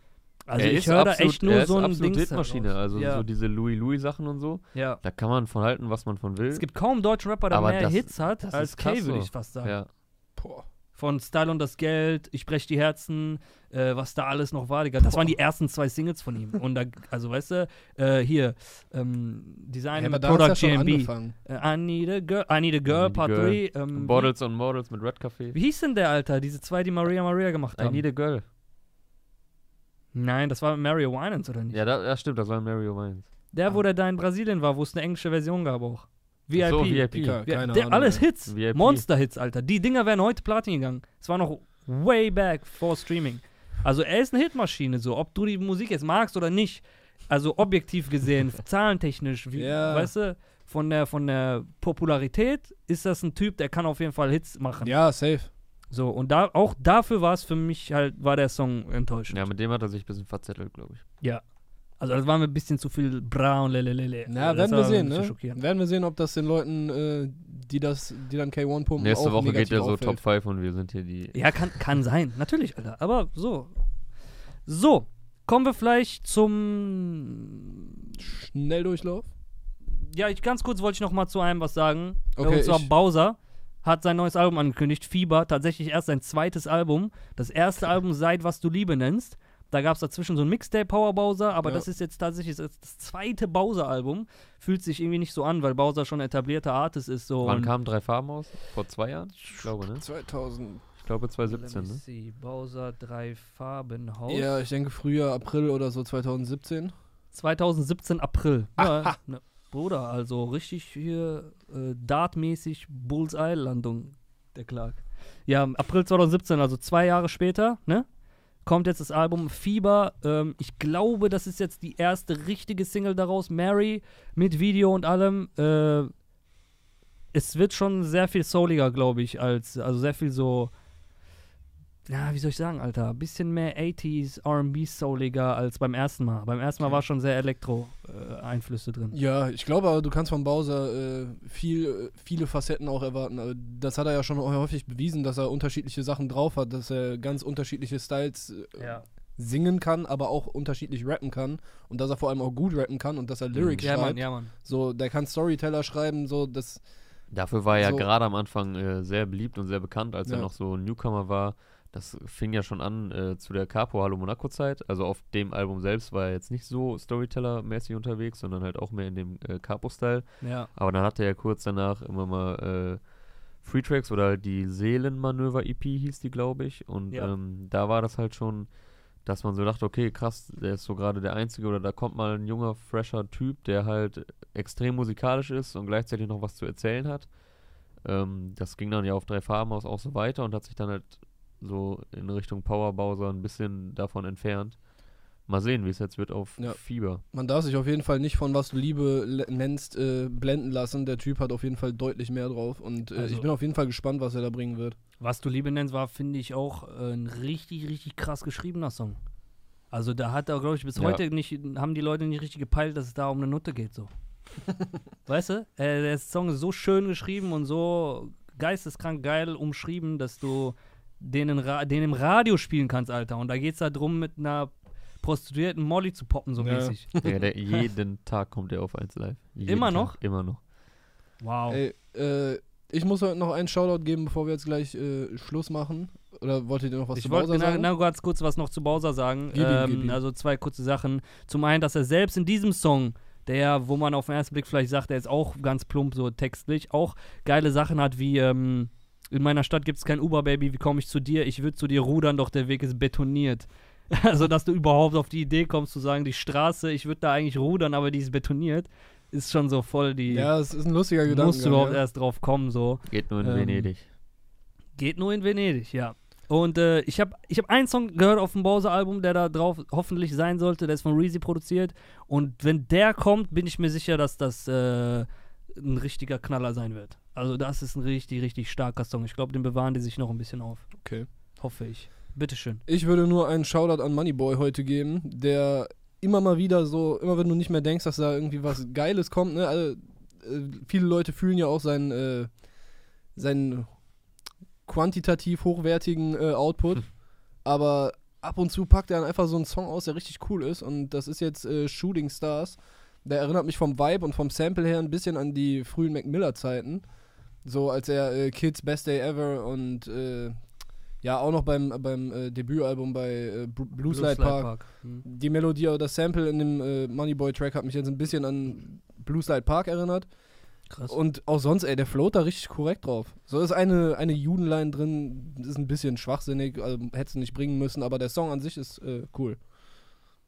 Also er ich ist höre da echt nur er ist so ein Hitmaschine, daraus. also ja. so diese Louis-Louis-Sachen und so. ja. Da kann man von halten, was man von will. Es gibt kaum einen deutschen Rapper, der Aber mehr das- Hits hat das als Kay, würde ich fast sagen. ja. boah, Von Style und das Geld, Ich brech die Herzen, äh, was da alles noch war, Digga. Das waren die ersten zwei Singles von ihm. Und da, also weißt du, äh, hier, ähm, diese ja, Product ja GMB. Äh, I need a girl, I need a girl, need Part girl. 3. Ähm, Bottles on Models mit Red Café. wie, hieß denn der, Alter? Diese zwei, die Maria Maria gemacht I haben. need a girl. Nein, das war Mario Winans, oder nicht? Ja, da, ja, stimmt, das war Mario Wines. Der, wo der da in Brasilien war, wo es eine englische Version gab auch. VIP. So, VIP. Ja, keine der, Ahnung. alles. Hits. VIP. Monster-Hits, Alter. Die Dinger wären heute Platin gegangen. Es war noch way back vor Streaming. Also er ist eine Hitmaschine, so. Ob du die Musik jetzt magst oder nicht. Also objektiv gesehen, zahlentechnisch, wie, Ja. weißt du, von der, von der Popularität ist das ein Typ, der kann auf jeden Fall Hits machen. Ja, safe. So, und da, auch dafür war es für mich halt, war der Song enttäuschend. Ja, mit dem hat er sich ein bisschen verzettelt, glaube ich. Ja. Also das war mir ein bisschen zu viel braun, lelelele. Na, das werden wir sehen, ne? schockierend. Werden wir sehen, ob das den Leuten, äh, die das, die dann K1 pumpen, Nächste auch Woche geht ja so auffällt. Top 5 und wir sind hier die. Ja, kann, kann sein, natürlich, Alter. Aber so. So, kommen wir vielleicht zum. Schnelldurchlauf. Ja, ich, ganz kurz wollte ich noch mal zu einem was sagen. Okay, Und zwar ich- Bowser hat sein neues Album angekündigt, Fieber, tatsächlich erst sein zweites Album. Das erste Album seit Was du Liebe nennst. Da gab es dazwischen so ein Mixtape Power Bowser, aber Ja. das ist jetzt tatsächlich das, das zweite Bowser-Album. Fühlt sich irgendwie nicht so an, weil Bowser schon etablierter Artist ist. So Wann kamen drei Farben aus? Vor zwei Jahren? Ich glaube, ne? 2000. Ich glaube Let 2017, me ne? see. Bowser drei Farben Haus. Ja, ich denke Frühjahr, April oder so 2017. 2017 April. Ja, ne, Bruder, also richtig hier äh, dartmäßig Bullseye-Landung, der Clark. Ja, April 2017, also zwei Jahre später, ne? Kommt jetzt das Album Fieber. Ähm, ich glaube, das ist jetzt die erste richtige Single daraus. Mary mit Video und allem. Äh, es wird schon sehr viel souliger, glaube ich, als, also sehr viel so, ja, wie soll ich sagen, Alter, bisschen mehr 80s R&B souliger als beim ersten Mal. Beim ersten Mal Okay. war schon sehr Elektro-Einflüsse drin. Ja, ich glaube aber, du kannst von Bowser äh, viel, äh, viele Facetten auch erwarten. Das hat er ja schon häufig bewiesen, dass er unterschiedliche Sachen drauf hat, dass er ganz unterschiedliche Styles äh, Ja. singen kann, aber auch unterschiedlich rappen kann und dass er vor allem auch gut rappen kann und dass er Lyrics Ja, schreibt. Mann, ja, Mann. So, der kann Storyteller schreiben, so das Dafür war er So- ja gerade am Anfang äh, sehr beliebt und sehr bekannt, als er Ja. noch so ein Newcomer war. Das fing ja schon an äh, zu der Capo Hallo Monaco Zeit. Also auf dem Album selbst war er jetzt nicht so Storyteller-mäßig unterwegs, sondern halt auch mehr in dem äh, Capo-Style. Ja. Aber dann hatte er kurz danach immer mal äh, Free Tracks oder die Seelenmanöver-EP hieß die, glaube ich. Und Ja. ähm, da war das halt schon, dass man so dachte, okay, krass, der ist so gerade der Einzige oder da kommt mal ein junger, fresher Typ, der halt extrem musikalisch ist und gleichzeitig noch was zu erzählen hat. Ähm, das ging dann ja auf drei Farben aus auch so weiter und hat sich dann halt so in Richtung Power Bowser ein bisschen davon entfernt. Mal sehen, wie es jetzt wird auf Ja. Fieber. Man darf sich auf jeden Fall nicht von was du Liebe nennst äh, blenden lassen. Der Typ hat auf jeden Fall deutlich mehr drauf und äh, Also- ich bin auf jeden Fall gespannt, was er da bringen wird. Was du Liebe nennst, war, finde ich, auch äh, ein richtig, richtig krass geschriebener Song. Also da hat er, glaube ich, bis Ja. heute nicht, haben die Leute nicht richtig gepeilt, dass es da um eine Nutte geht, so. weißt du? Äh, der Song ist so schön geschrieben und so geisteskrank geil umschrieben, dass du den, in Ra den im Radio spielen kannst, Alter. Und da geht es darum, mit einer Prostituierten Molly zu poppen, so Ja. mäßig. Ja, der, jeden Tag kommt er auf 1 Live. Jeden Immer Tag, noch? Immer noch. Wow. Ey, äh, ich muss heute noch einen Shoutout geben, bevor wir jetzt gleich äh, Schluss machen. Oder wolltet ihr noch was Ich zu wollte Bowser na, sagen? na, ganz kurz was noch zu Bowser sagen. Gib ihm, ähm, gib ihm. Also zwei kurze Sachen. Zum einen, dass er selbst in diesem Song, der, wo man auf den ersten Blick vielleicht sagt, der ist auch ganz plump so textlich, auch geile Sachen hat wie ähm, in meiner Stadt gibt es kein Uber-Baby, wie komme ich zu dir? Ich würde zu dir rudern, doch der Weg ist betoniert. Also, dass du überhaupt auf die Idee kommst zu sagen, die Straße, ich würde da eigentlich rudern, aber die ist betoniert, ist schon so voll die. ja, es ist ein lustiger Gedanke. musst du überhaupt erst drauf kommen, so. Geht nur in Ähm, Venedig. Geht nur in Venedig, ja. Und äh, ich habe ich hab einen Song gehört auf dem Bowser-Album, der da drauf hoffentlich sein sollte. Der ist von Reezy produziert. Und wenn der kommt, bin ich mir sicher, dass das äh, ein richtiger Knaller sein wird. Also das ist ein richtig, richtig starker Song. Ich glaube, den bewahren die sich noch ein bisschen auf. Okay. Hoffe ich. Bitteschön. Ich würde nur einen Shoutout an Moneyboy heute geben, der immer mal wieder so, immer wenn du nicht mehr denkst, dass da irgendwie was Geiles kommt, ne? Also, äh, viele Leute fühlen ja auch seinen, äh, seinen quantitativ hochwertigen äh, Output, aber ab und zu packt er dann einfach so einen Song aus, der richtig cool ist und das ist jetzt äh, Shooting Stars. Der erinnert mich vom Vibe und vom Sample her ein bisschen an die frühen Mac Miller Zeiten. So als er äh, Kids Best Day Ever und äh, ja auch noch beim, beim äh, Debütalbum bei äh, Br- Blue, Slide Park. Hm. Die Melodie oder das Sample in dem äh, Moneyboy Track hat mich jetzt ein bisschen an Blue Slide Park erinnert. Krass. Und auch sonst, ey, der float da richtig korrekt drauf. So ist eine, eine Judenline drin, ist ein bisschen schwachsinnig, also hätte es nicht bringen müssen, aber der Song an sich ist äh, cool.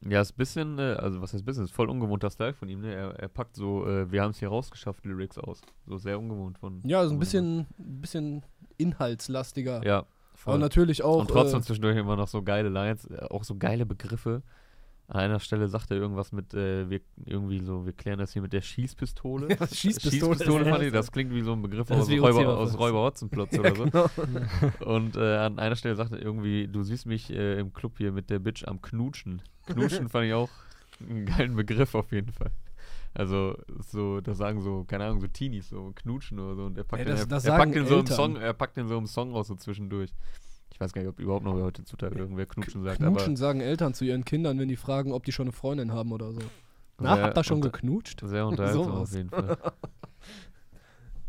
Ja, ist ein bisschen, äh, also was heißt bisschen, ist voll ungewohnter Style von ihm, ne? Er, er packt so, äh, wir haben es hier rausgeschafft, Lyrics aus. So sehr ungewohnt von. Ja, also ein bisschen, bisschen inhaltslastiger. Ja, aber voll. natürlich auch. Und trotzdem äh, zwischendurch immer noch so geile Lines, äh, auch so geile Begriffe. An einer Stelle sagt er irgendwas mit, äh, wir irgendwie so, wir klären das hier mit der Schießpistole. Ja, Schießpistole. Schießpistole fand ich, das klingt wie so ein Begriff aus Räuber, aus Räuber Hotzenplotz oder so. genau. Und äh, an einer Stelle sagt er irgendwie, du siehst mich äh, im Club hier mit der Bitch am Knutschen. Knutschen fand ich auch einen geilen Begriff auf jeden Fall. Also, so, das sagen so, keine Ahnung, so Teenies, so knutschen oder so. Und er packt, den, das- er, das er packt den so im. Song, er packt den so im Song raus, so zwischendurch. Ich weiß gar nicht, ob überhaupt noch heutzutage irgendwer knutschen sagt, Knutschen sagen Eltern zu ihren Kindern, wenn die fragen, ob die schon eine Freundin haben oder so. Na, Sehr habt ihr schon geknutscht? aber sehr unterhaltsam Sowas. auf jeden Fall.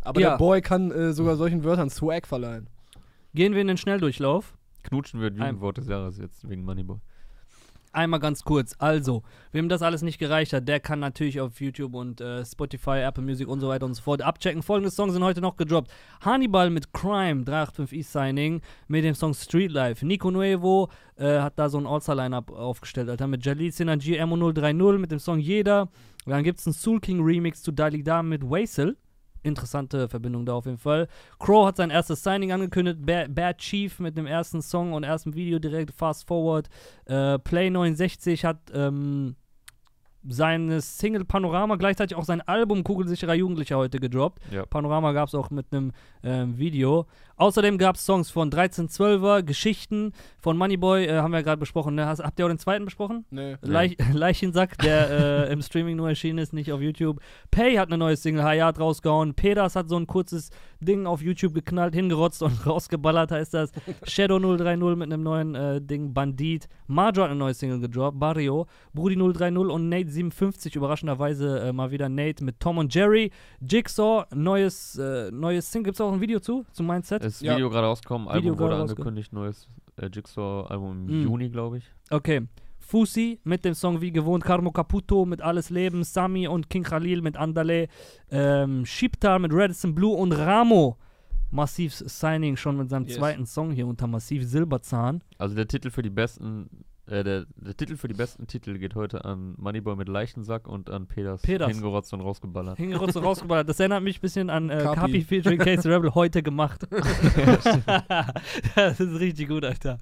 Aber Ja. der Boy kann äh, sogar solchen Wörtern Swag verleihen. Gehen wir in den Schnelldurchlauf. Knutschen wird Ein- Jugendwort des Jahres jetzt wegen Moneyboy. Einmal ganz kurz. Also, wem das alles nicht gereicht hat, der kann natürlich auf YouTube und äh, Spotify, Apple Music und so weiter und so fort abchecken. Folgende Songs sind heute noch gedroppt. Hannibal mit Crime, 385 E-Signing, mit dem Song Street Life. Nico Nuevo äh, hat da so ein All-Star-Line-Up aufgestellt, Alter, mit Jalil Synergy MO030 mit dem Song Jeder. Dann gibt es einen Soul King Remix zu Dalida mit Waisel. Interessante Verbindung da auf jeden Fall. Crow hat sein erstes Signing angekündigt. Ba- Bad Chief mit dem ersten Song und ersten Video direkt Fast Forward. Äh, Play 69 hat ähm, seine Single Panorama, gleichzeitig auch sein Album Kugelsicherer Jugendlicher heute gedroppt. Ja. Panorama gab es auch mit einem ähm, Video. Außerdem gab es Songs von 1312er, Geschichten von Moneyboy, äh, haben wir gerade besprochen. Ne? Hast, habt ihr auch den zweiten besprochen? Nee. Leich, Leichensack, der äh, im Streaming nur erschienen ist, nicht auf YouTube. Pay hat eine neue Single, Hayat, rausgehauen. Pedas hat so ein kurzes Ding auf YouTube geknallt, hingerotzt und rausgeballert, heißt das. Shadow 030 mit einem neuen äh, Ding, Bandit. Majo hat eine neue Single gedroppt, Barrio. Brudi 030 und Nate 57, überraschenderweise äh, mal wieder Nate mit Tom und Jerry. Jigsaw, neues, äh, neues Single. Gibt es auch ein Video zu, zu Mindset? Ist Ja. Video gerade rausgekommen, Video Album wurde angekündigt, neues äh, Jigsaw-Album im Mm. Juni, glaube ich. Okay. Fusi mit dem Song wie gewohnt, Carmo Caputo mit Alles Leben, Sami und King Khalil mit Andale, ähm, Shiptar mit Redison Blue und Ramo. Massiv Signing schon mit seinem Yes. zweiten Song hier unter Massiv Silberzahn. Also der Titel für die besten, äh, der, der Titel für die besten Titel geht heute an Moneyboy mit Leichensack und an Peters, Peters. hingerotzt und rausgeballert. Hingerotzt und rausgeballert. Das erinnert mich ein bisschen an äh, Kapi. Kapi featuring Case the Rebel heute gemacht. das ist richtig gut, Alter.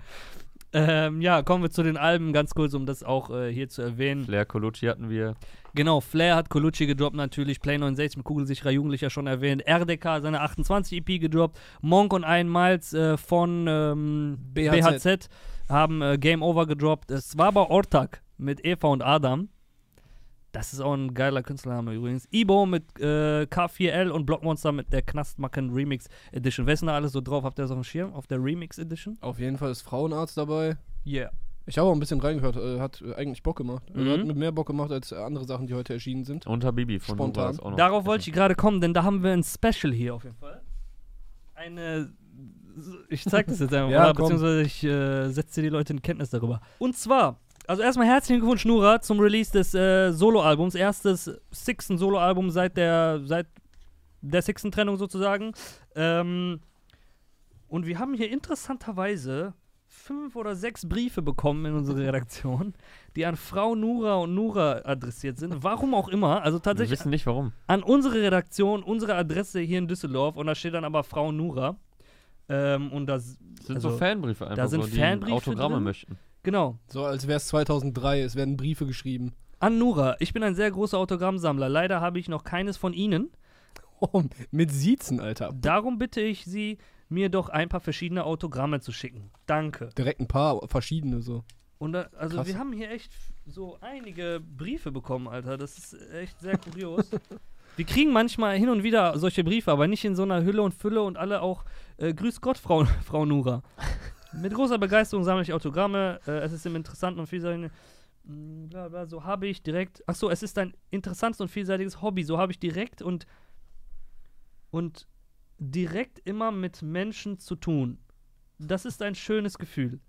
Ähm, ja, kommen wir zu den Alben, ganz kurz, um das auch äh, hier zu erwähnen. Flair Colucci hatten wir. Genau, Flair hat Colucci gedroppt natürlich, Play 69 mit kugelsicherer Jugendlicher schon erwähnt, RDK seine 28 EP gedroppt, Monk und ein Miles äh, von ähm, BHZ. BHZ. haben äh, Game Over gedroppt. Es war aber Ortak mit Eva und Adam. Das ist auch ein geiler Künstlername übrigens. Ibo mit äh, K4L und Blockmonster mit der Knastmacken Remix Edition. Wer ist denn da alles so drauf? Habt ihr das auf dem Schirm? Auf der Remix Edition? Auf jeden Fall ist Frauenarzt dabei. Yeah. Ich habe auch ein bisschen reingehört, äh, hat äh, eigentlich Bock gemacht. Also Mhm. hat mit mehr Bock gemacht als andere Sachen, die heute erschienen sind. Und Habibi von Spontan. Auch noch. Darauf wollte ich gerade kommen, denn da haben wir ein Special hier auf jeden Fall. Eine. Ich zeig das jetzt einfach Ja, mal, komm. beziehungsweise ich äh, setze die Leute in Kenntnis darüber. Und zwar, also erstmal herzlichen Glückwunsch, Nura, zum Release des äh, Soloalbums. Erstes Sixten Soloalbum seit der, seit der Sixten Trennung sozusagen. Ähm, und wir haben hier interessanterweise fünf oder sechs Briefe bekommen in unsere Redaktion, die an Frau Nura und Nura adressiert sind. Warum auch immer. Also Wir tatsächlich wissen nicht warum. an unsere Redaktion, unsere Adresse hier in Düsseldorf und da steht dann aber Frau Nura. Ähm, und das, sind Also, so Fanbriefe einfach, sind so, die Fanbriefe Autogramme drin. möchten. Genau. So als wäre es 2003, es werden Briefe geschrieben. An Nura, ich bin ein sehr großer Autogrammsammler. Leider habe ich noch keines von Ihnen. Oh, mit Siezen, Alter. Darum bitte ich Sie, mir doch ein paar verschiedene Autogramme zu schicken. Danke. Direkt ein paar, verschiedene so. Und da, also Krass. wir haben hier echt so einige Briefe bekommen, Alter. Das ist echt sehr kurios. wir kriegen manchmal hin und wieder solche Briefe, aber nicht in so einer Hülle und Fülle und alle auch äh, Grüß Gott, Frau, Frau Nura. Mit großer Begeisterung sammle ich Autogramme. Äh, es ist im interessanten und vielseitigen mh, bla bla, so habe ich direkt. Achso, es ist ein interessantes und vielseitiges Hobby. So habe ich direkt und und direkt immer mit Menschen zu tun. Das ist ein schönes Gefühl.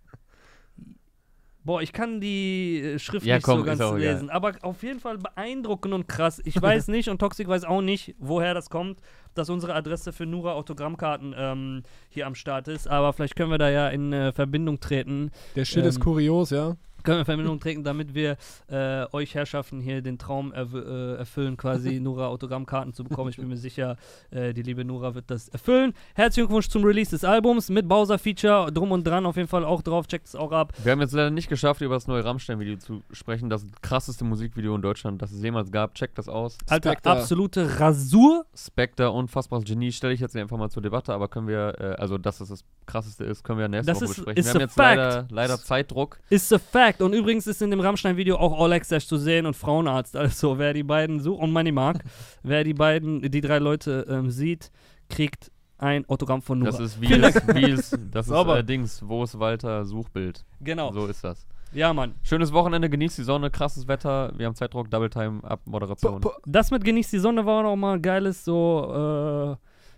Boah, ich kann die äh, Schrift Ja, nicht komm, so ganz lesen, aber auf jeden Fall beeindruckend und krass. Ich weiß nicht und Toxic weiß auch nicht, woher das kommt, dass unsere Adresse für Nura Autogrammkarten ähm, hier am Start ist, aber vielleicht können wir da ja in äh, Verbindung treten. Der Shit Ähm, ist kurios, ja. Können wir in Verbindung treten, damit wir äh, euch Herrschaften hier den Traum erw- äh, erfüllen, quasi Nura Autogrammkarten zu bekommen. Ich bin mir sicher, äh, die liebe Nura wird das erfüllen. Herzlichen Glückwunsch zum Release des Albums mit Bowser-Feature, drum und dran auf jeden Fall auch drauf, checkt es auch ab. Wir haben jetzt leider nicht geschafft, über das neue Rammstein-Video zu sprechen. Das krasseste Musikvideo in Deutschland, das es jemals gab. Checkt das aus. Alter, Spectre. absolute Rasur. Spectre, unfassbares Genie, stelle ich jetzt einfach mal zur Debatte, aber können wir, äh, also dass das das krasseste ist, können wir nächste Das Woche ist- besprechen. is Wir haben jetzt leider, leider Zeitdruck. Ist a fact. Fact. Und übrigens ist in dem Rammstein-Video auch All Access zu sehen und Frauenarzt. Also, wer die beiden sucht und Money Mark, wer die beiden, die drei Leute ähm, sieht, kriegt ein Autogramm von Nura. Das ist wie es, wie es, das ist äh, Dings, wo ist Walter Suchbild. Genau. So ist das. Ja, Mann. Schönes Wochenende, genießt die Sonne, krasses Wetter. Wir haben Zeitdruck, Double Time, ab Moderation. Das mit Genießt die Sonne war auch mal ein geiles so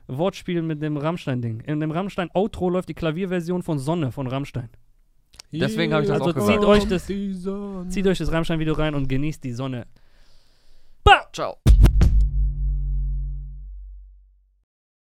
äh, Wortspiel mit dem Rammstein-Ding. In dem Rammstein-Outro läuft die Klavierversion von Sonne von Rammstein. Deswegen hab ich das Also auch gesagt. zieht euch das-. Zieht euch das Rammstein-Video rein und genießt die Sonne. Ciao.